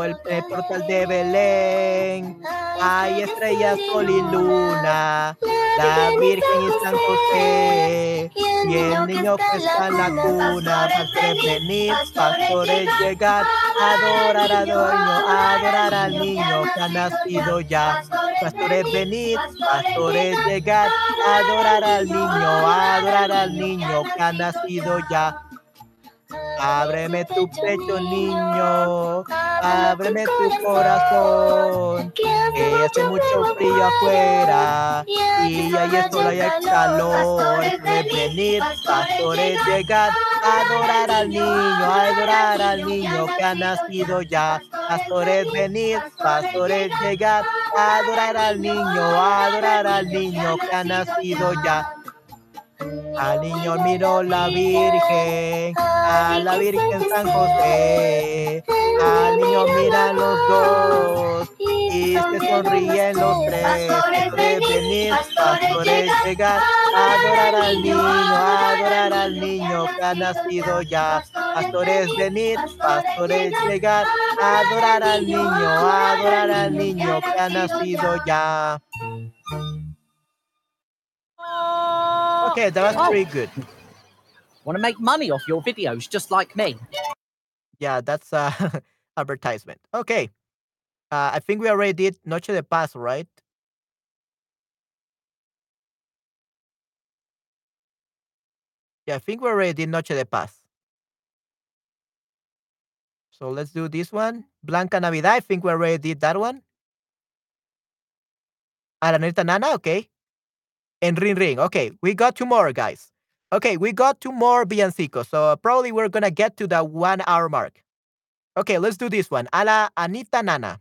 El, el portal de Belén. Hay estrellas, sol y luna. La Virgen y San José. Y el niño que está en la cuna. Pastores venir, pastores llegar. Adorar, adorar, adorar al niño que ha nacido ya. Pastores venid, pastores llegar, adorar al niño, adorar al niño que ha nacido ya. Ábreme tu pecho, niño. Ábreme tu corazón. Que hace mucho frío afuera. Y ahí es solo hay calor. Puedes venir, pastores, llegar. Adorar al niño, adorar al niño que ha nacido ya. Pastores, venir, pastores, llegar. Adorar al niño, adorar al niño que ha nacido ya. Al niño miró la Virgen, a la Virgen San José. Al niño miran los dos y se sonríen los tres. Pastores venir, pastores llegar, adorar al niño, adorar al niño que ha nacido ya. Pastores venir, pastores llegar, adorar al niño, adorar al niño que ha nacido ya. Okay, that was Oh. pretty good. Want to make money off your videos just like me? Yeah, that's uh [laughs] advertisement. Okay. Uh, I think we already did Noche de Paz, right? Yeah, I think we already did Noche de Paz. So let's do this one. Blanca Navidad. I think we already did that one. Araneta Nana. Okay. And Ring Ring. Okay, we got two more, guys. Okay, we got two more villancicos. So probably we're gonna get to the one hour mark. Okay, let's do this one. A la Anita Nana.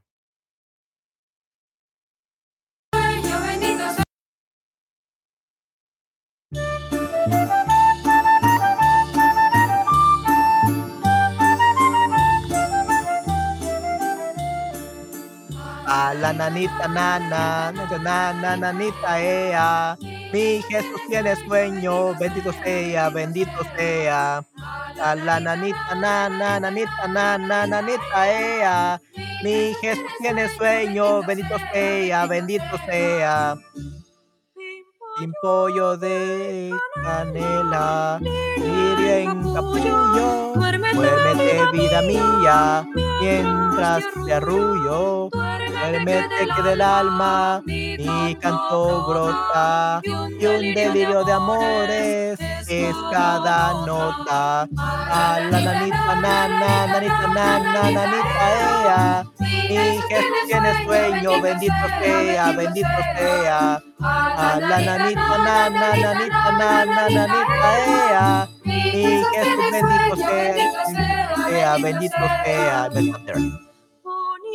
La nanita nana, nana, nana, nanita ea. Mi Jesús tiene sueño, bendito sea, bendito sea. A la nanita nana, nanita nana, nanita ea. Mi Jesús tiene sueño, bendito sea, bendito sea. Sin pollo de canela, lirio en capullo, duérmete vida mía, mientras te arrullo, que del alma mi canto brota, y un delirio de amores es cada nota. A la nanita nana, nanita nana, nanita ea, mi Jesús tiene sueño, bendito sea, bendito sea. A la nanita nana, nanita nana, nanita ea, mi Jesús bendito sea, sea, bendito sea.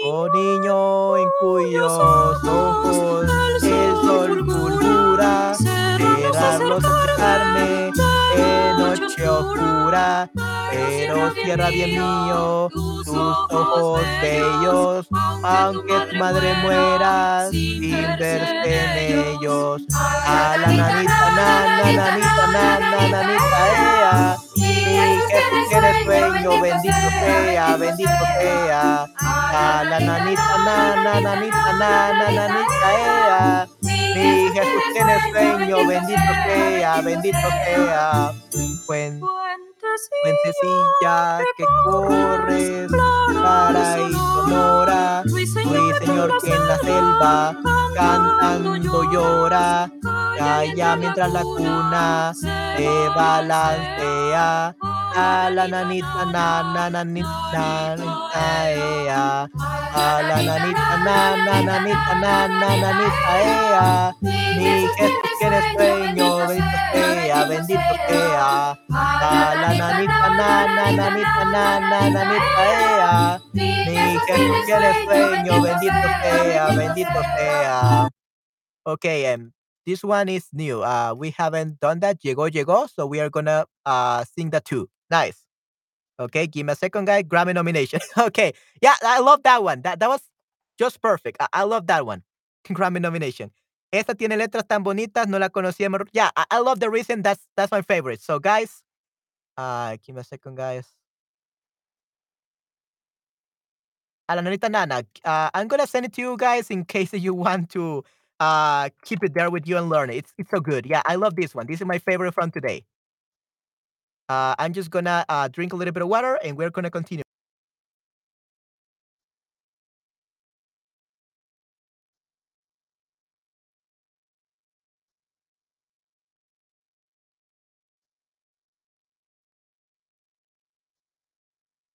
Oh niño en cuyos ojos el sol fulgura, dejarme en noche oscura, pero cierra bien mío tus ojos bellos, aunque tu madre muera sin verse en ellos. A la nanita, nanita, nana, nanita, ea, mi Jesús tiene sueño, bendito sea, bendito sea. A la nanita, nana, nanita, nana, nanita, ea, mi Jesús tiene sueño, bendito sea, bendito sea. Fuentecilla que corres para y sonora, ruiseñor que en la selva cantando llora, calla mientras la cuna se balancea, a la nanita nana nanita nanita ea, a la nanita nana nanita nana nanita ea, mi Jesús tiene sueño, bendito sea, bendito sea. A la nanita nana, nanita nana, nanita ea. Mi Jesús tiene sueño, bendito sea, bendito sea. Okay, um, this one is new. Uh, we haven't done that. Llegó, llegó. So we are gonna uh sing that too. Nice. Okay, give me a second, guy. Grammy nomination. [laughs] okay, yeah, I love that one. That that was just perfect. I, I love that one. [laughs] Grammy nomination. Esta tiene letras tan bonitas, no la conocíamos. Yeah, I, I love the reason. That's that's my favorite. So, guys, uh, give me a second, guys. A la nanita nana. Uh, I'm gonna send it to you guys in case you want to uh keep it there with you and learn it. It's it's so good. Yeah, I love this one. This is my favorite from today. Uh, I'm just gonna uh, drink a little bit of water and we're gonna continue.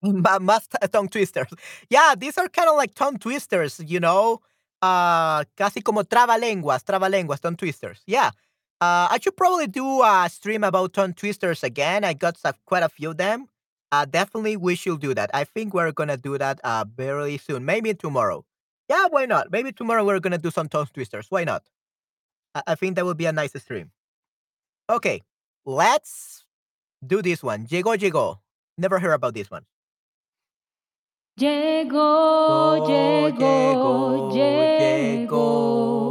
Ma- Más t- tongue twisters. Yeah, these are kind of like tongue twisters, you know? Uh, casi como trabalenguas, trabalenguas, tongue twisters. Yeah. Uh, I should probably do a stream about tongue twisters again. I got some, quite a few of them. Uh, definitely we should do that. I think we're gonna do that uh very soon. Maybe tomorrow. Yeah, why not? Maybe tomorrow we're gonna do some tongue twisters. Why not? I, I think that would be a nice stream. Okay, let's do this one. Llegó, llegó. Never heard about this one. Llegó, llegó, llegó, llegó.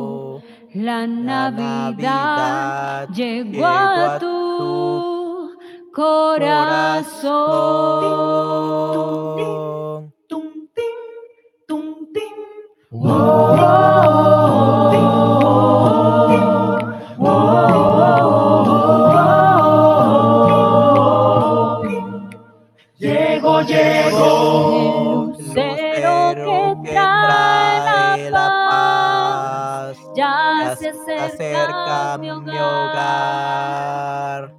La Navidad llegó a tu corazón. Llegó, llegó. Acerca mi hogar.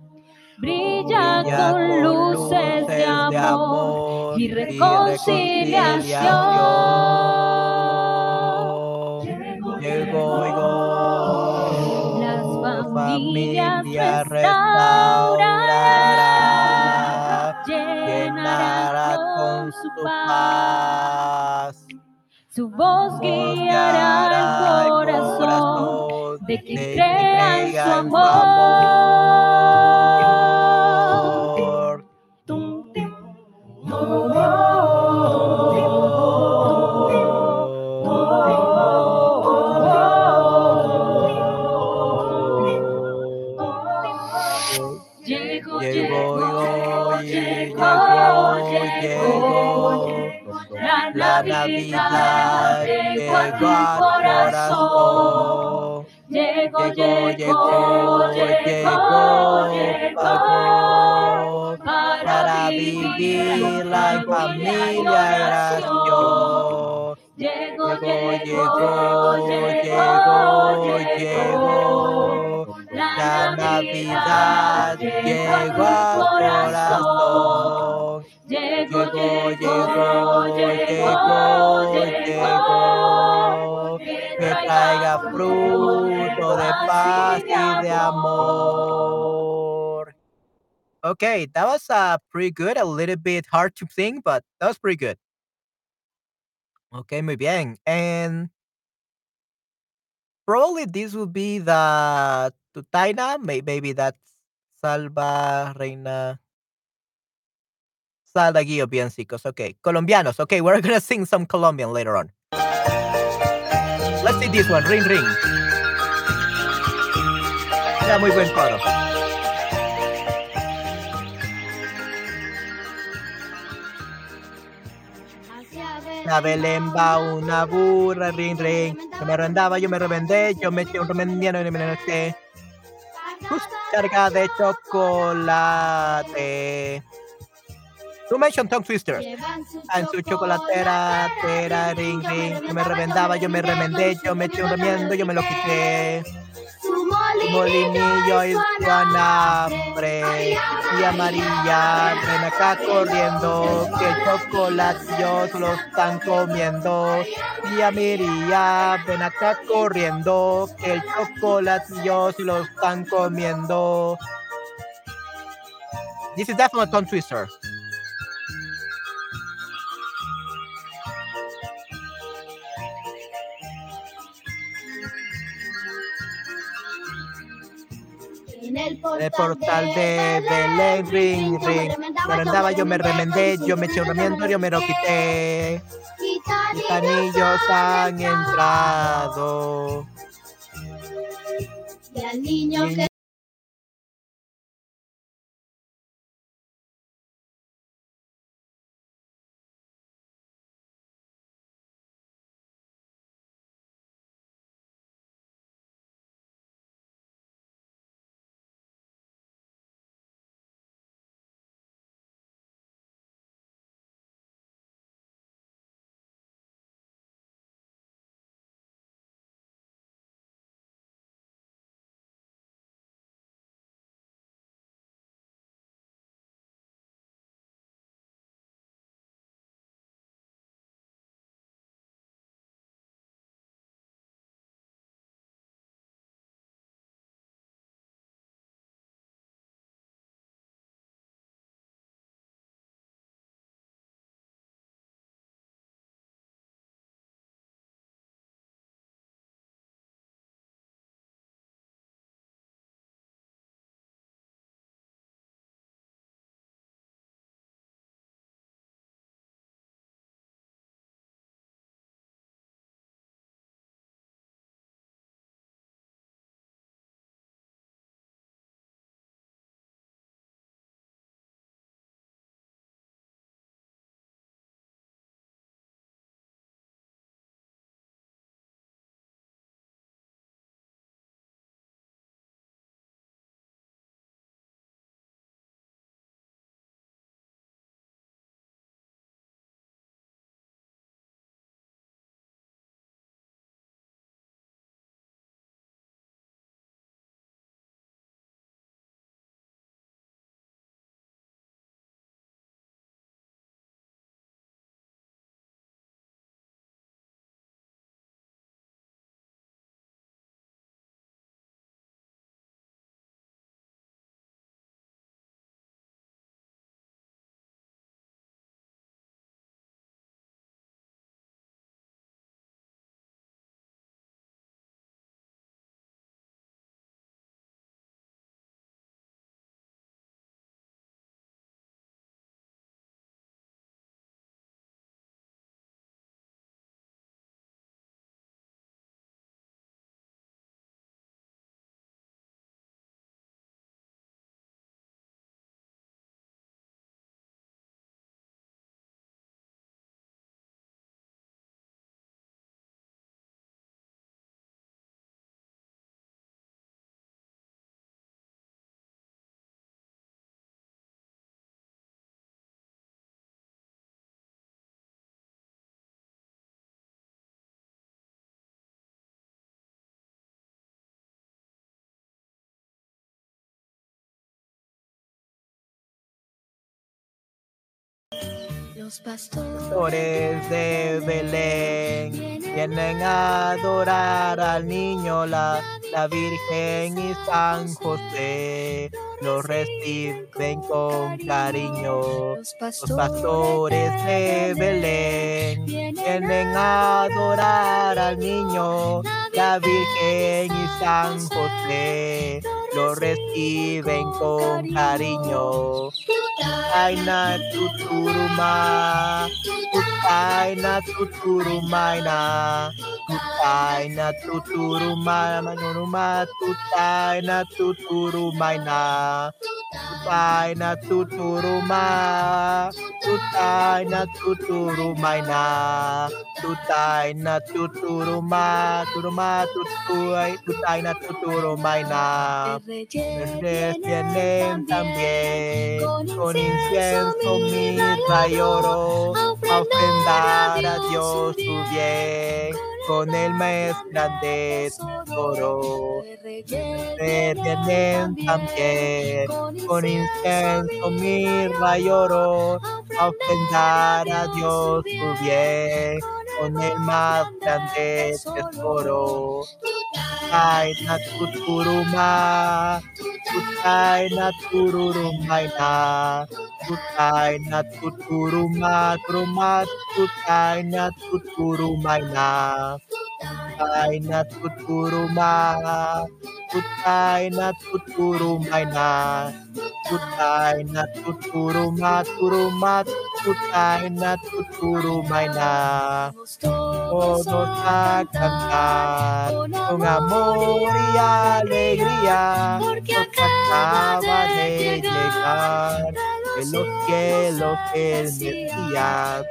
Brilla Brilla con luces de amor y reconciliación. Llegó, llegó. Las familias restaurará, llenará con su paz. Su voz guiará el corazón de quien crea en su amor. amor. Llegó, Llegó, llegó, llegó, llegó, llegó. La La Navidad Navidad llegó a llegó tu al corazón. Llegó, Llegó, llegó, llegó, llegó, para vivir la familia oración. Llegó, Llegó, llegó, llegó. La Navidad llegó al corazón. Llegó, llegó, llegó, llegó, llegó. Que fruto de paz y de amor. Okay, that was uh, pretty good. A little bit hard to sing, but that was pretty good. Okay, muy bien. And probably this will be the Tutaina. May- Maybe that's Salva, Reina. Salva Guillo Biencicos. Okay, Colombianos. Okay, we're gonna sing some Colombian later on. Ring, ring. Ya, muy buen coro. A Belén va una burra, ring, ring. Yo me rendaba, yo me revendé, yo me eché un remendiano y me eché. Carga de chocolate. You mentioned tongue twisters. En su chocolatera, tera, ring, ring. Yo me revendaba, yo me remendé, yo me eché un remiendo, yo me lo quité. Su Molinillo y su anafre. Y amarilla, ven acá corriendo, que chocolatillos lo están comiendo. Y amarilla, ven acá corriendo, que el chocolatillos lo están comiendo. This is definitely a tongue twister. En el En el portal de Belén, ring, ring. Me rendaba, yo me remendé, yo me eché un remiendo, yo me lo quité. Gitanillos han entrado. Y al niño que Los pastores de Belén vienen a adorar al niño, la, la Virgen y San José los reciben con cariño. Los pastores de Belén vienen a adorar al niño, la Virgen y San José lo reciben con cariño. Aina tuturuma, aina tuturumaina, aina tuturuma, manuruma, tutaina tuturumaina. Tutaina tuturuma, tutaina tuturumaina, tutaina tuturuma, turuma tutuai, tutaina tuturumaina. Ustedes vienen también con incienso, mirra y oro a ofrendar a Dios su bien con el más grande tesoro. Ustedes vienen también con incienso, mirra y oro a ofrendar a Dios su bien con el más grande tesoro. Tutaina tuturuma, tutaina tururumaina, tutaina tuturuma, turuma, tutaina tuturumaina, tutaina tuturuma, tutaina tuturumaina, tutaina tuturuma, turuma, tutaina tuturumaina. Todos a cantar con amor y alegría, porque acaba de llegar en los cielos el Mesías.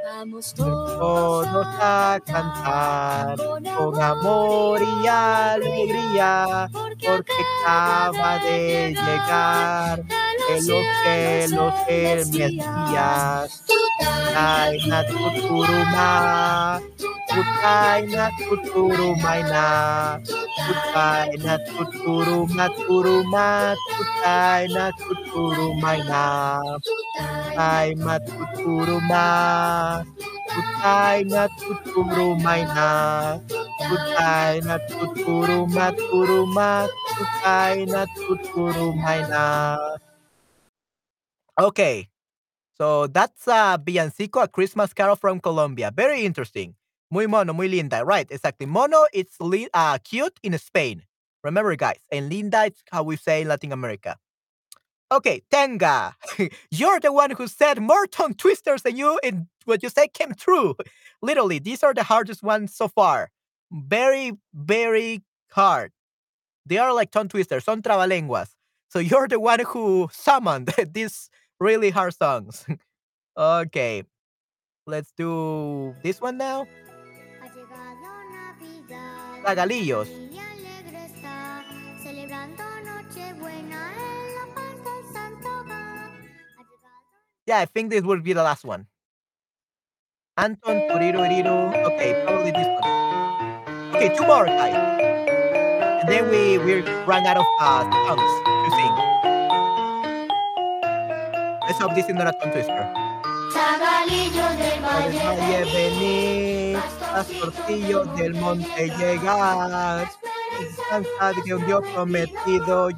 Todos a cantar con amor y alegría, porque acaba de llegar en los cielos el Mesías. Tutaina tuturuma, tutaina tuturumaina, tutaina tuturuma turuma, tutaina tuturumaina, tutaina tuturuma, tutaina tuturumaina, tutaina tuturuma turuma, tutaina tuturumaina. Okay. So that's a villancico, a Christmas carol from Colombia. Very interesting. Muy mono, muy linda. Right, exactly. Mono, it's li- uh, cute in Spain. Remember, guys. And linda, it's how we say in Latin America. Okay, Tenga. [laughs] You're the one who said more tongue twisters than you, and what you said came true. Literally, these are the hardest ones so far. Very, very hard. They are like tongue twisters, son trabalenguas. So you're the one who summoned [laughs] these really hard songs. [laughs] okay. Let's do this one now. Zagalillos. Yeah, I think this will be the last one. Anton Turiru Iriru. Okay, probably this one. Okay, two more guys. And then we we run out of uh, songs to sing. Let's hope this is not a tongue twister. Zagalillo del valle Valle venir, pastorcillos del monte llegar. Descansa de que un Dios prometido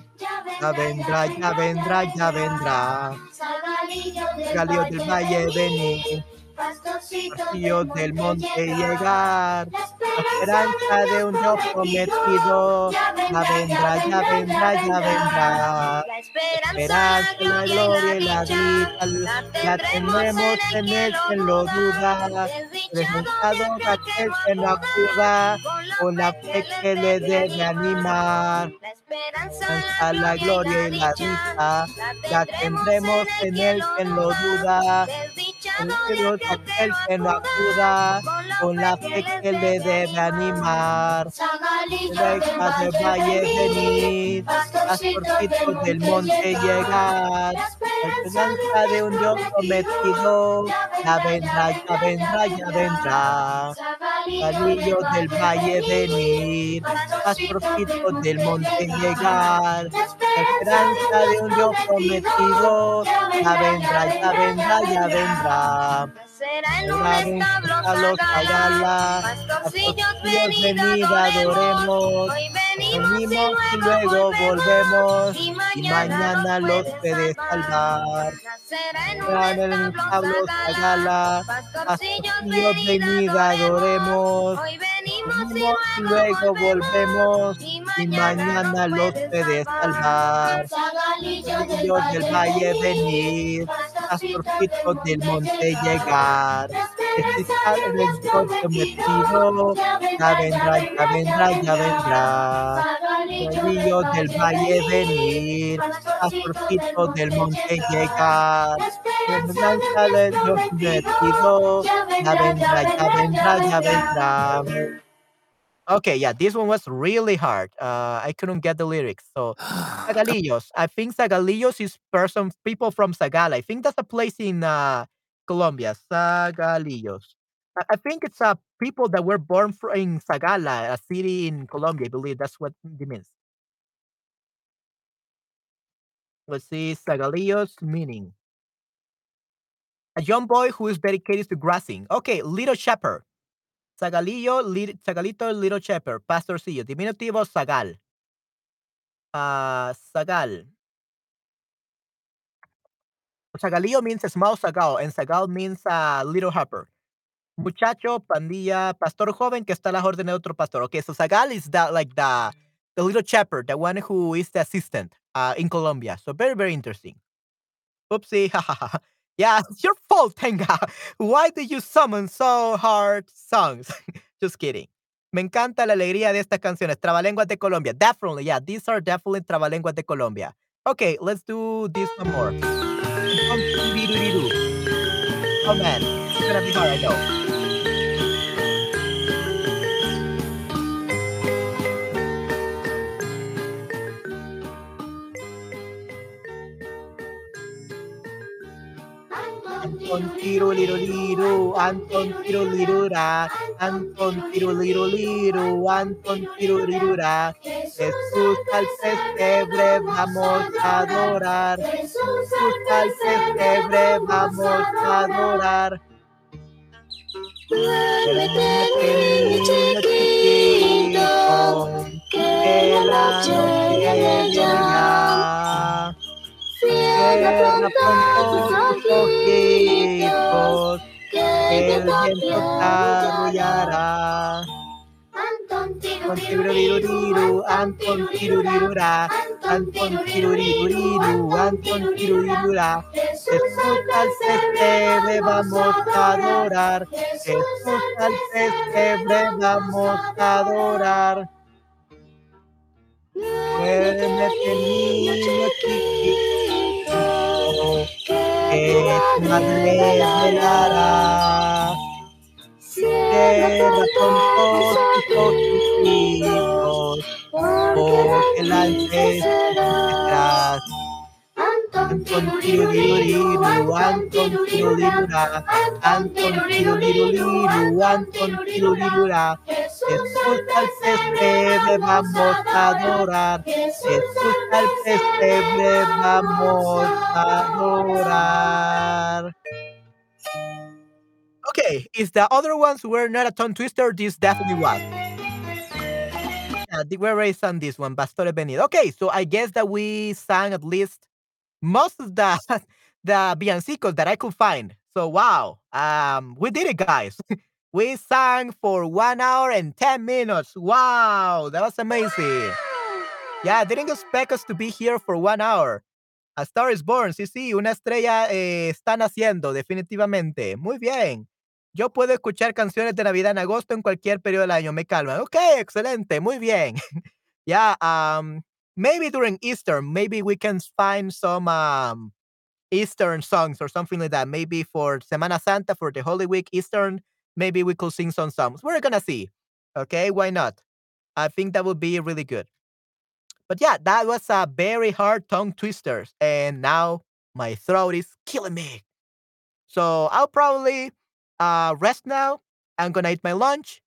ya vendrá, ya vendrá, ya vendrá. Galillo del valle venir, pastorcillos del monte llegar. La esperanza de un Dios prometido ya vendrá, ya vendrá, ya vendrá. La Esperanza, la gloria y la vida la tenemos en él que lo duda. Resultado aquel que no acuda con la fe que le debe animar. Esperanza, la gloria y la vida la tendremos en él que lo duda. Aquel que no acuda con la fe que le debe animar. Deja de valle venir, pastorcitos del monte llegar. La esperanza de un Dios prometido, ya vendrá, ya vendrá, ya vendrá. Galillos del valle venir, pastorcitos del monte llegar. La esperanza de un Dios prometido. Ya vendrá, ya vendrá, ya vendrá. Será en un establo sagrada, pastorcillos venid venid, adoremos. Hoy venimos, y luego volvemos, y mañana los puede salvar. Será en un establo sagrada, pastorcillos venid venid, adoremos. Hoy venimos, y luego volvemos, y mañana los puede salvar. Dios del valle venir, pastorcitos del monte llegar. Escuchar el Dios prometido, ya vendrá, ya vendrá, ya vendrá. Ríos del valle venir, pastorcitos del monte llegar. Esperanza del Dios prometido, ya vendrá, ya vendrá, ya vendrá. Okay, yeah, this one was really hard. Uh, I couldn't get the lyrics. So, [gasps] Sagalillos. I think Sagalillos is person people from Sagala. I think that's a place in uh, Colombia. Sagalillos. I, I think it's uh, people that were born in Sagala, a city in Colombia. I believe that's what it means. Let's see, Sagalillos meaning. A young boy who is dedicated to grazing. Okay, little shepherd. Zagalillo, lit- Zagalito, little shepherd. Pastorcillo. Diminutivo, Zagal. Uh, Zagal. Zagalillo means small Zagal, and Zagal means uh, little heifer. Muchacho, pandilla, pastor joven que está a las órdenes de otro pastor. Okay, so Zagal is that like the the little shepherd, the one who is the assistant uh, in Colombia. So very, very interesting. Oopsie, hahaha. [laughs] yeah, it's [laughs] your fault, Tenga. Why did you summon so hard songs? [laughs] Just kidding. Me encanta la alegría de estas canciones. Trabalenguas de Colombia. Definitely, yeah, these are definitely trabalenguas de Colombia. Okay, let's do this one more. Oh man, it's gonna be hard, I know. Anton tiruliruliro, Anton tirulirura, Anton tiruliruliro, Anton tirulirura. Jesús al pesebre vamos a adorar. Jesús al pesebre vamos a adorar. Duérmete, niño chiquito, que la noche llega. Cierra pronto tus ojitos, que el viento te arrullará. Anton tiruriru, Anton tirurirura, Anton tiruriruriru, Anton tirurirura. Jesús al pesebre vamos a adorar, Jesús al pesebre vamos a adorar. Duérmete, niño chiquito, que tu madre velará. Cierra pronto tus porque el ángel detrás. Anton tiruriru, Anton tirurira, Anton tiruriru, Anton tirurira. Jesús al pesebre vamos a adorar, Jesús al pesebre vamos a adorar. Okay, if the other ones were not a tongue twister, this definitely was. Yeah, we already sang this one, Pastore Venido. Okay, so I guess that we sang at least most of the the villancicos that I could find. So wow, um, we did it, guys. [laughs] we sang for one hour and ten minutes. Wow, that was amazing. Yeah, I didn't expect us to be here for one hour. A Star is Born, sí, sí, una estrella eh, está naciendo, definitivamente. Muy bien. Yo puedo escuchar canciones de Navidad en agosto en cualquier periodo del año, me calma. Ok, excelente, muy bien. [laughs] yeah, um, maybe during Easter, maybe we can find some um, Eastern songs or something like that. Maybe for Semana Santa, for the Holy Week, Eastern, maybe we could sing some songs. We're gonna see. Okay, why not? I think that would be really good. But yeah, that was a very hard tongue twisters, and now my throat is killing me. So I'll probably uh, rest now. I'm gonna eat my lunch,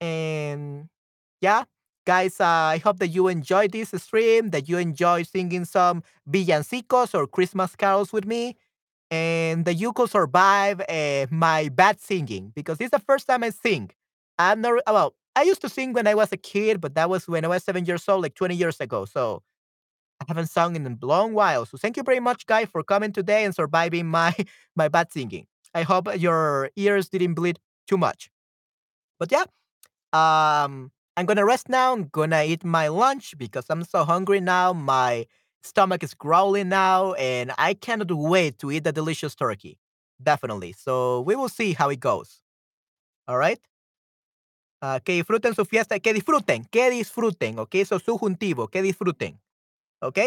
and yeah, Guys, uh, I hope that you enjoyed this stream, that you enjoy singing some villancicos or Christmas carols with me, and that you could survive uh, my bad singing because it's the first time I sing. I'm not, well, I used to sing when I was a kid, but that was when I was seven years old, like 20 years ago. So I haven't sung in a long while. So thank you very much, guys, for coming today and surviving [laughs] my my bad singing. I hope your ears didn't bleed too much. But yeah, um, I'm gonna rest now. I'm gonna eat my lunch because I'm so hungry now. My stomach is growling now, and I cannot wait to eat the delicious turkey. Definitely. So we will see how it goes. All right. Ah, que disfruten su fiesta, que disfruten, que disfruten, ¿ok? Es subjuntivo, que disfruten, ¿ok?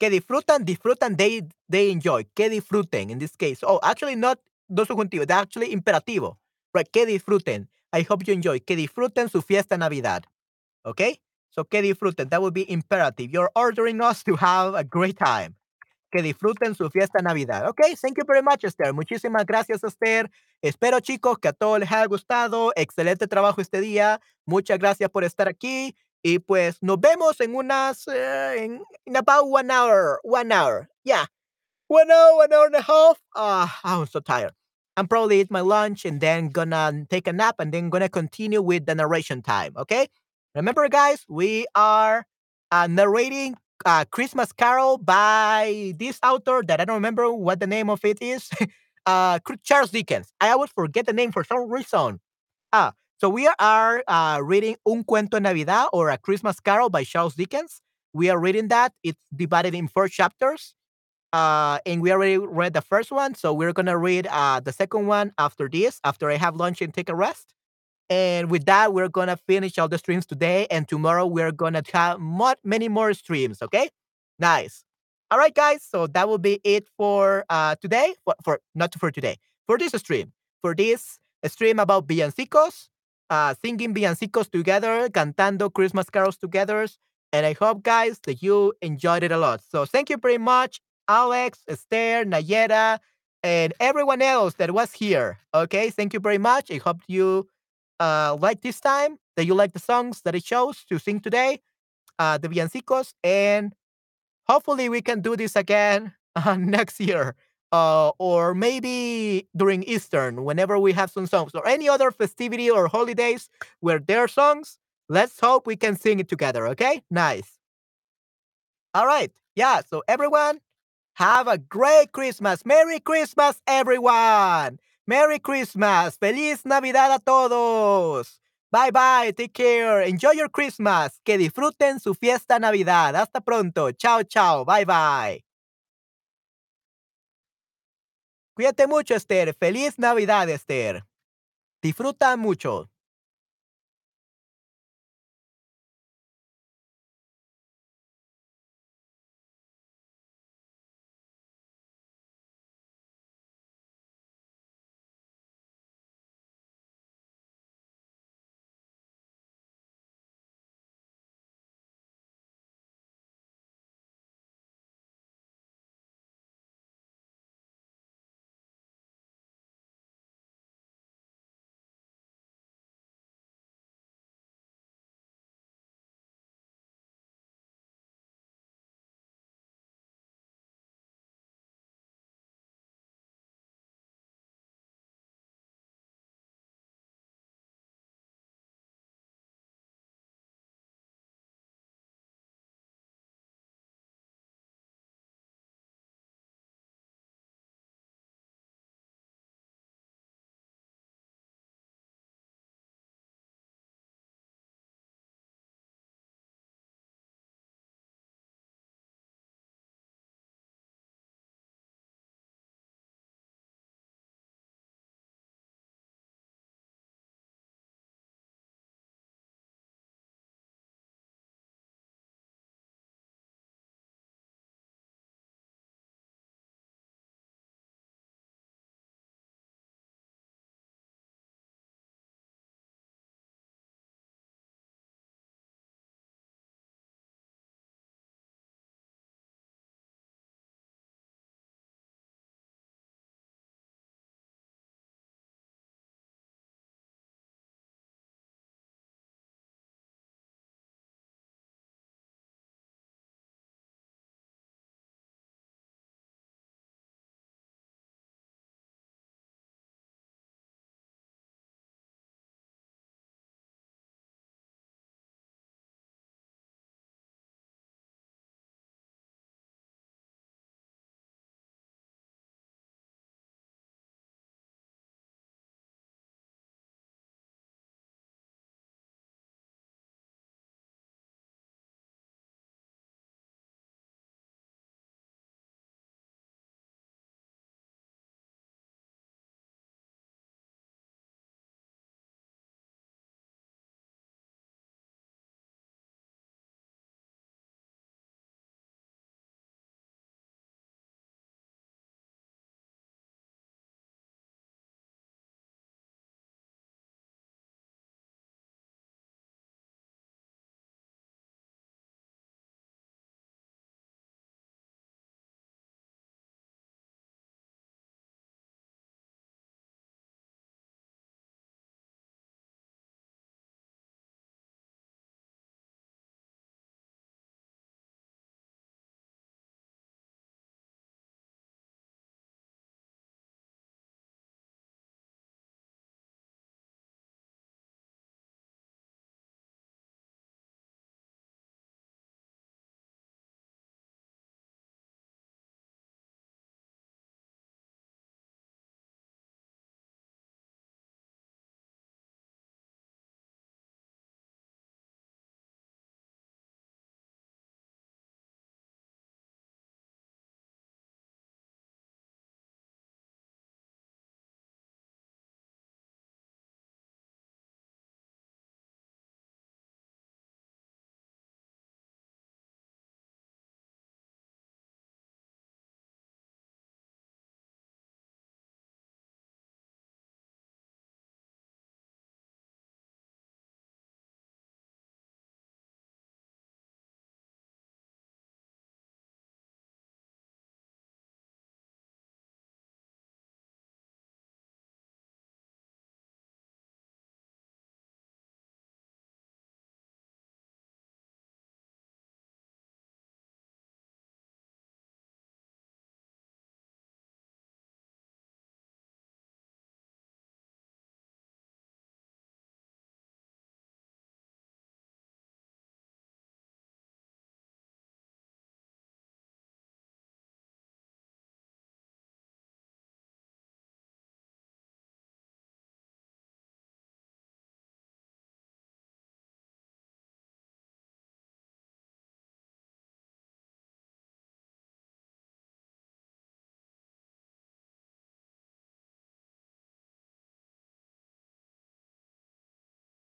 Que disfrutan, disfrutan, they, they enjoy, que disfruten in this case. Oh, actually not no subjuntivo, they're actually imperativo, right? Que disfruten. I hope you enjoy, que disfruten su fiesta Navidad, ¿ok? So, que disfruten, that would be imperative. You're ordering us to have a great time. Que disfruten su fiesta Navidad. Ok, thank you very much, Esther. Muchísimas gracias, Esther. Espero, chicos, que a todos les haya gustado. Excelente trabajo este día. Muchas gracias por estar aquí. Y pues nos vemos en unas, uh, in, in about one hour. One hour. Yeah. One hour, one hour and a half. Ah, uh, I'm so tired. I'm probably eat my lunch and then gonna take a nap and then gonna continue with the narration time. Okay. Remember, guys, we are uh, narrating uh, Christmas Carol by this author that I don't remember what the name of it is. [laughs] uh, Charles Dickens. I always forget the name for some reason. Ah, so we are uh, reading Un Cuento de Navidad or A Christmas Carol by Charles Dickens. We are reading that. It's divided in four chapters. Uh, and we already read the first one. So we're going to read uh, the second one after this, after I have lunch and take a rest. And with that, we're gonna finish all the streams today, and tomorrow we're gonna have more, many more streams. Okay, nice. All right, guys. So that will be it for uh, today. For, for not for today, for this stream, for this stream about villancicos, uh, singing villancicos together, cantando Christmas carols together. And I hope, guys, that you enjoyed it a lot. So thank you very much, Alex, Esther, Nayera, and everyone else that was here. Okay, thank you very much. I hope you uh, like this time, that you like the songs that I chose to sing today, uh, the villancicos, and hopefully we can do this again [laughs] uh, next year. Uh, or maybe during Eastern, whenever we have some songs, or any other festivity or holidays where there are songs, let's hope we can sing it together, okay? Nice. All right. Yeah, so everyone, have a great Christmas. Merry Christmas, everyone. Merry Christmas. Feliz Navidad a todos. Bye bye. Take care. Enjoy your Christmas. Que disfruten su fiesta Navidad. Hasta pronto. Chao, chao. Bye bye. Cuídate mucho, Esther. Feliz Navidad, Esther. Disfruta mucho.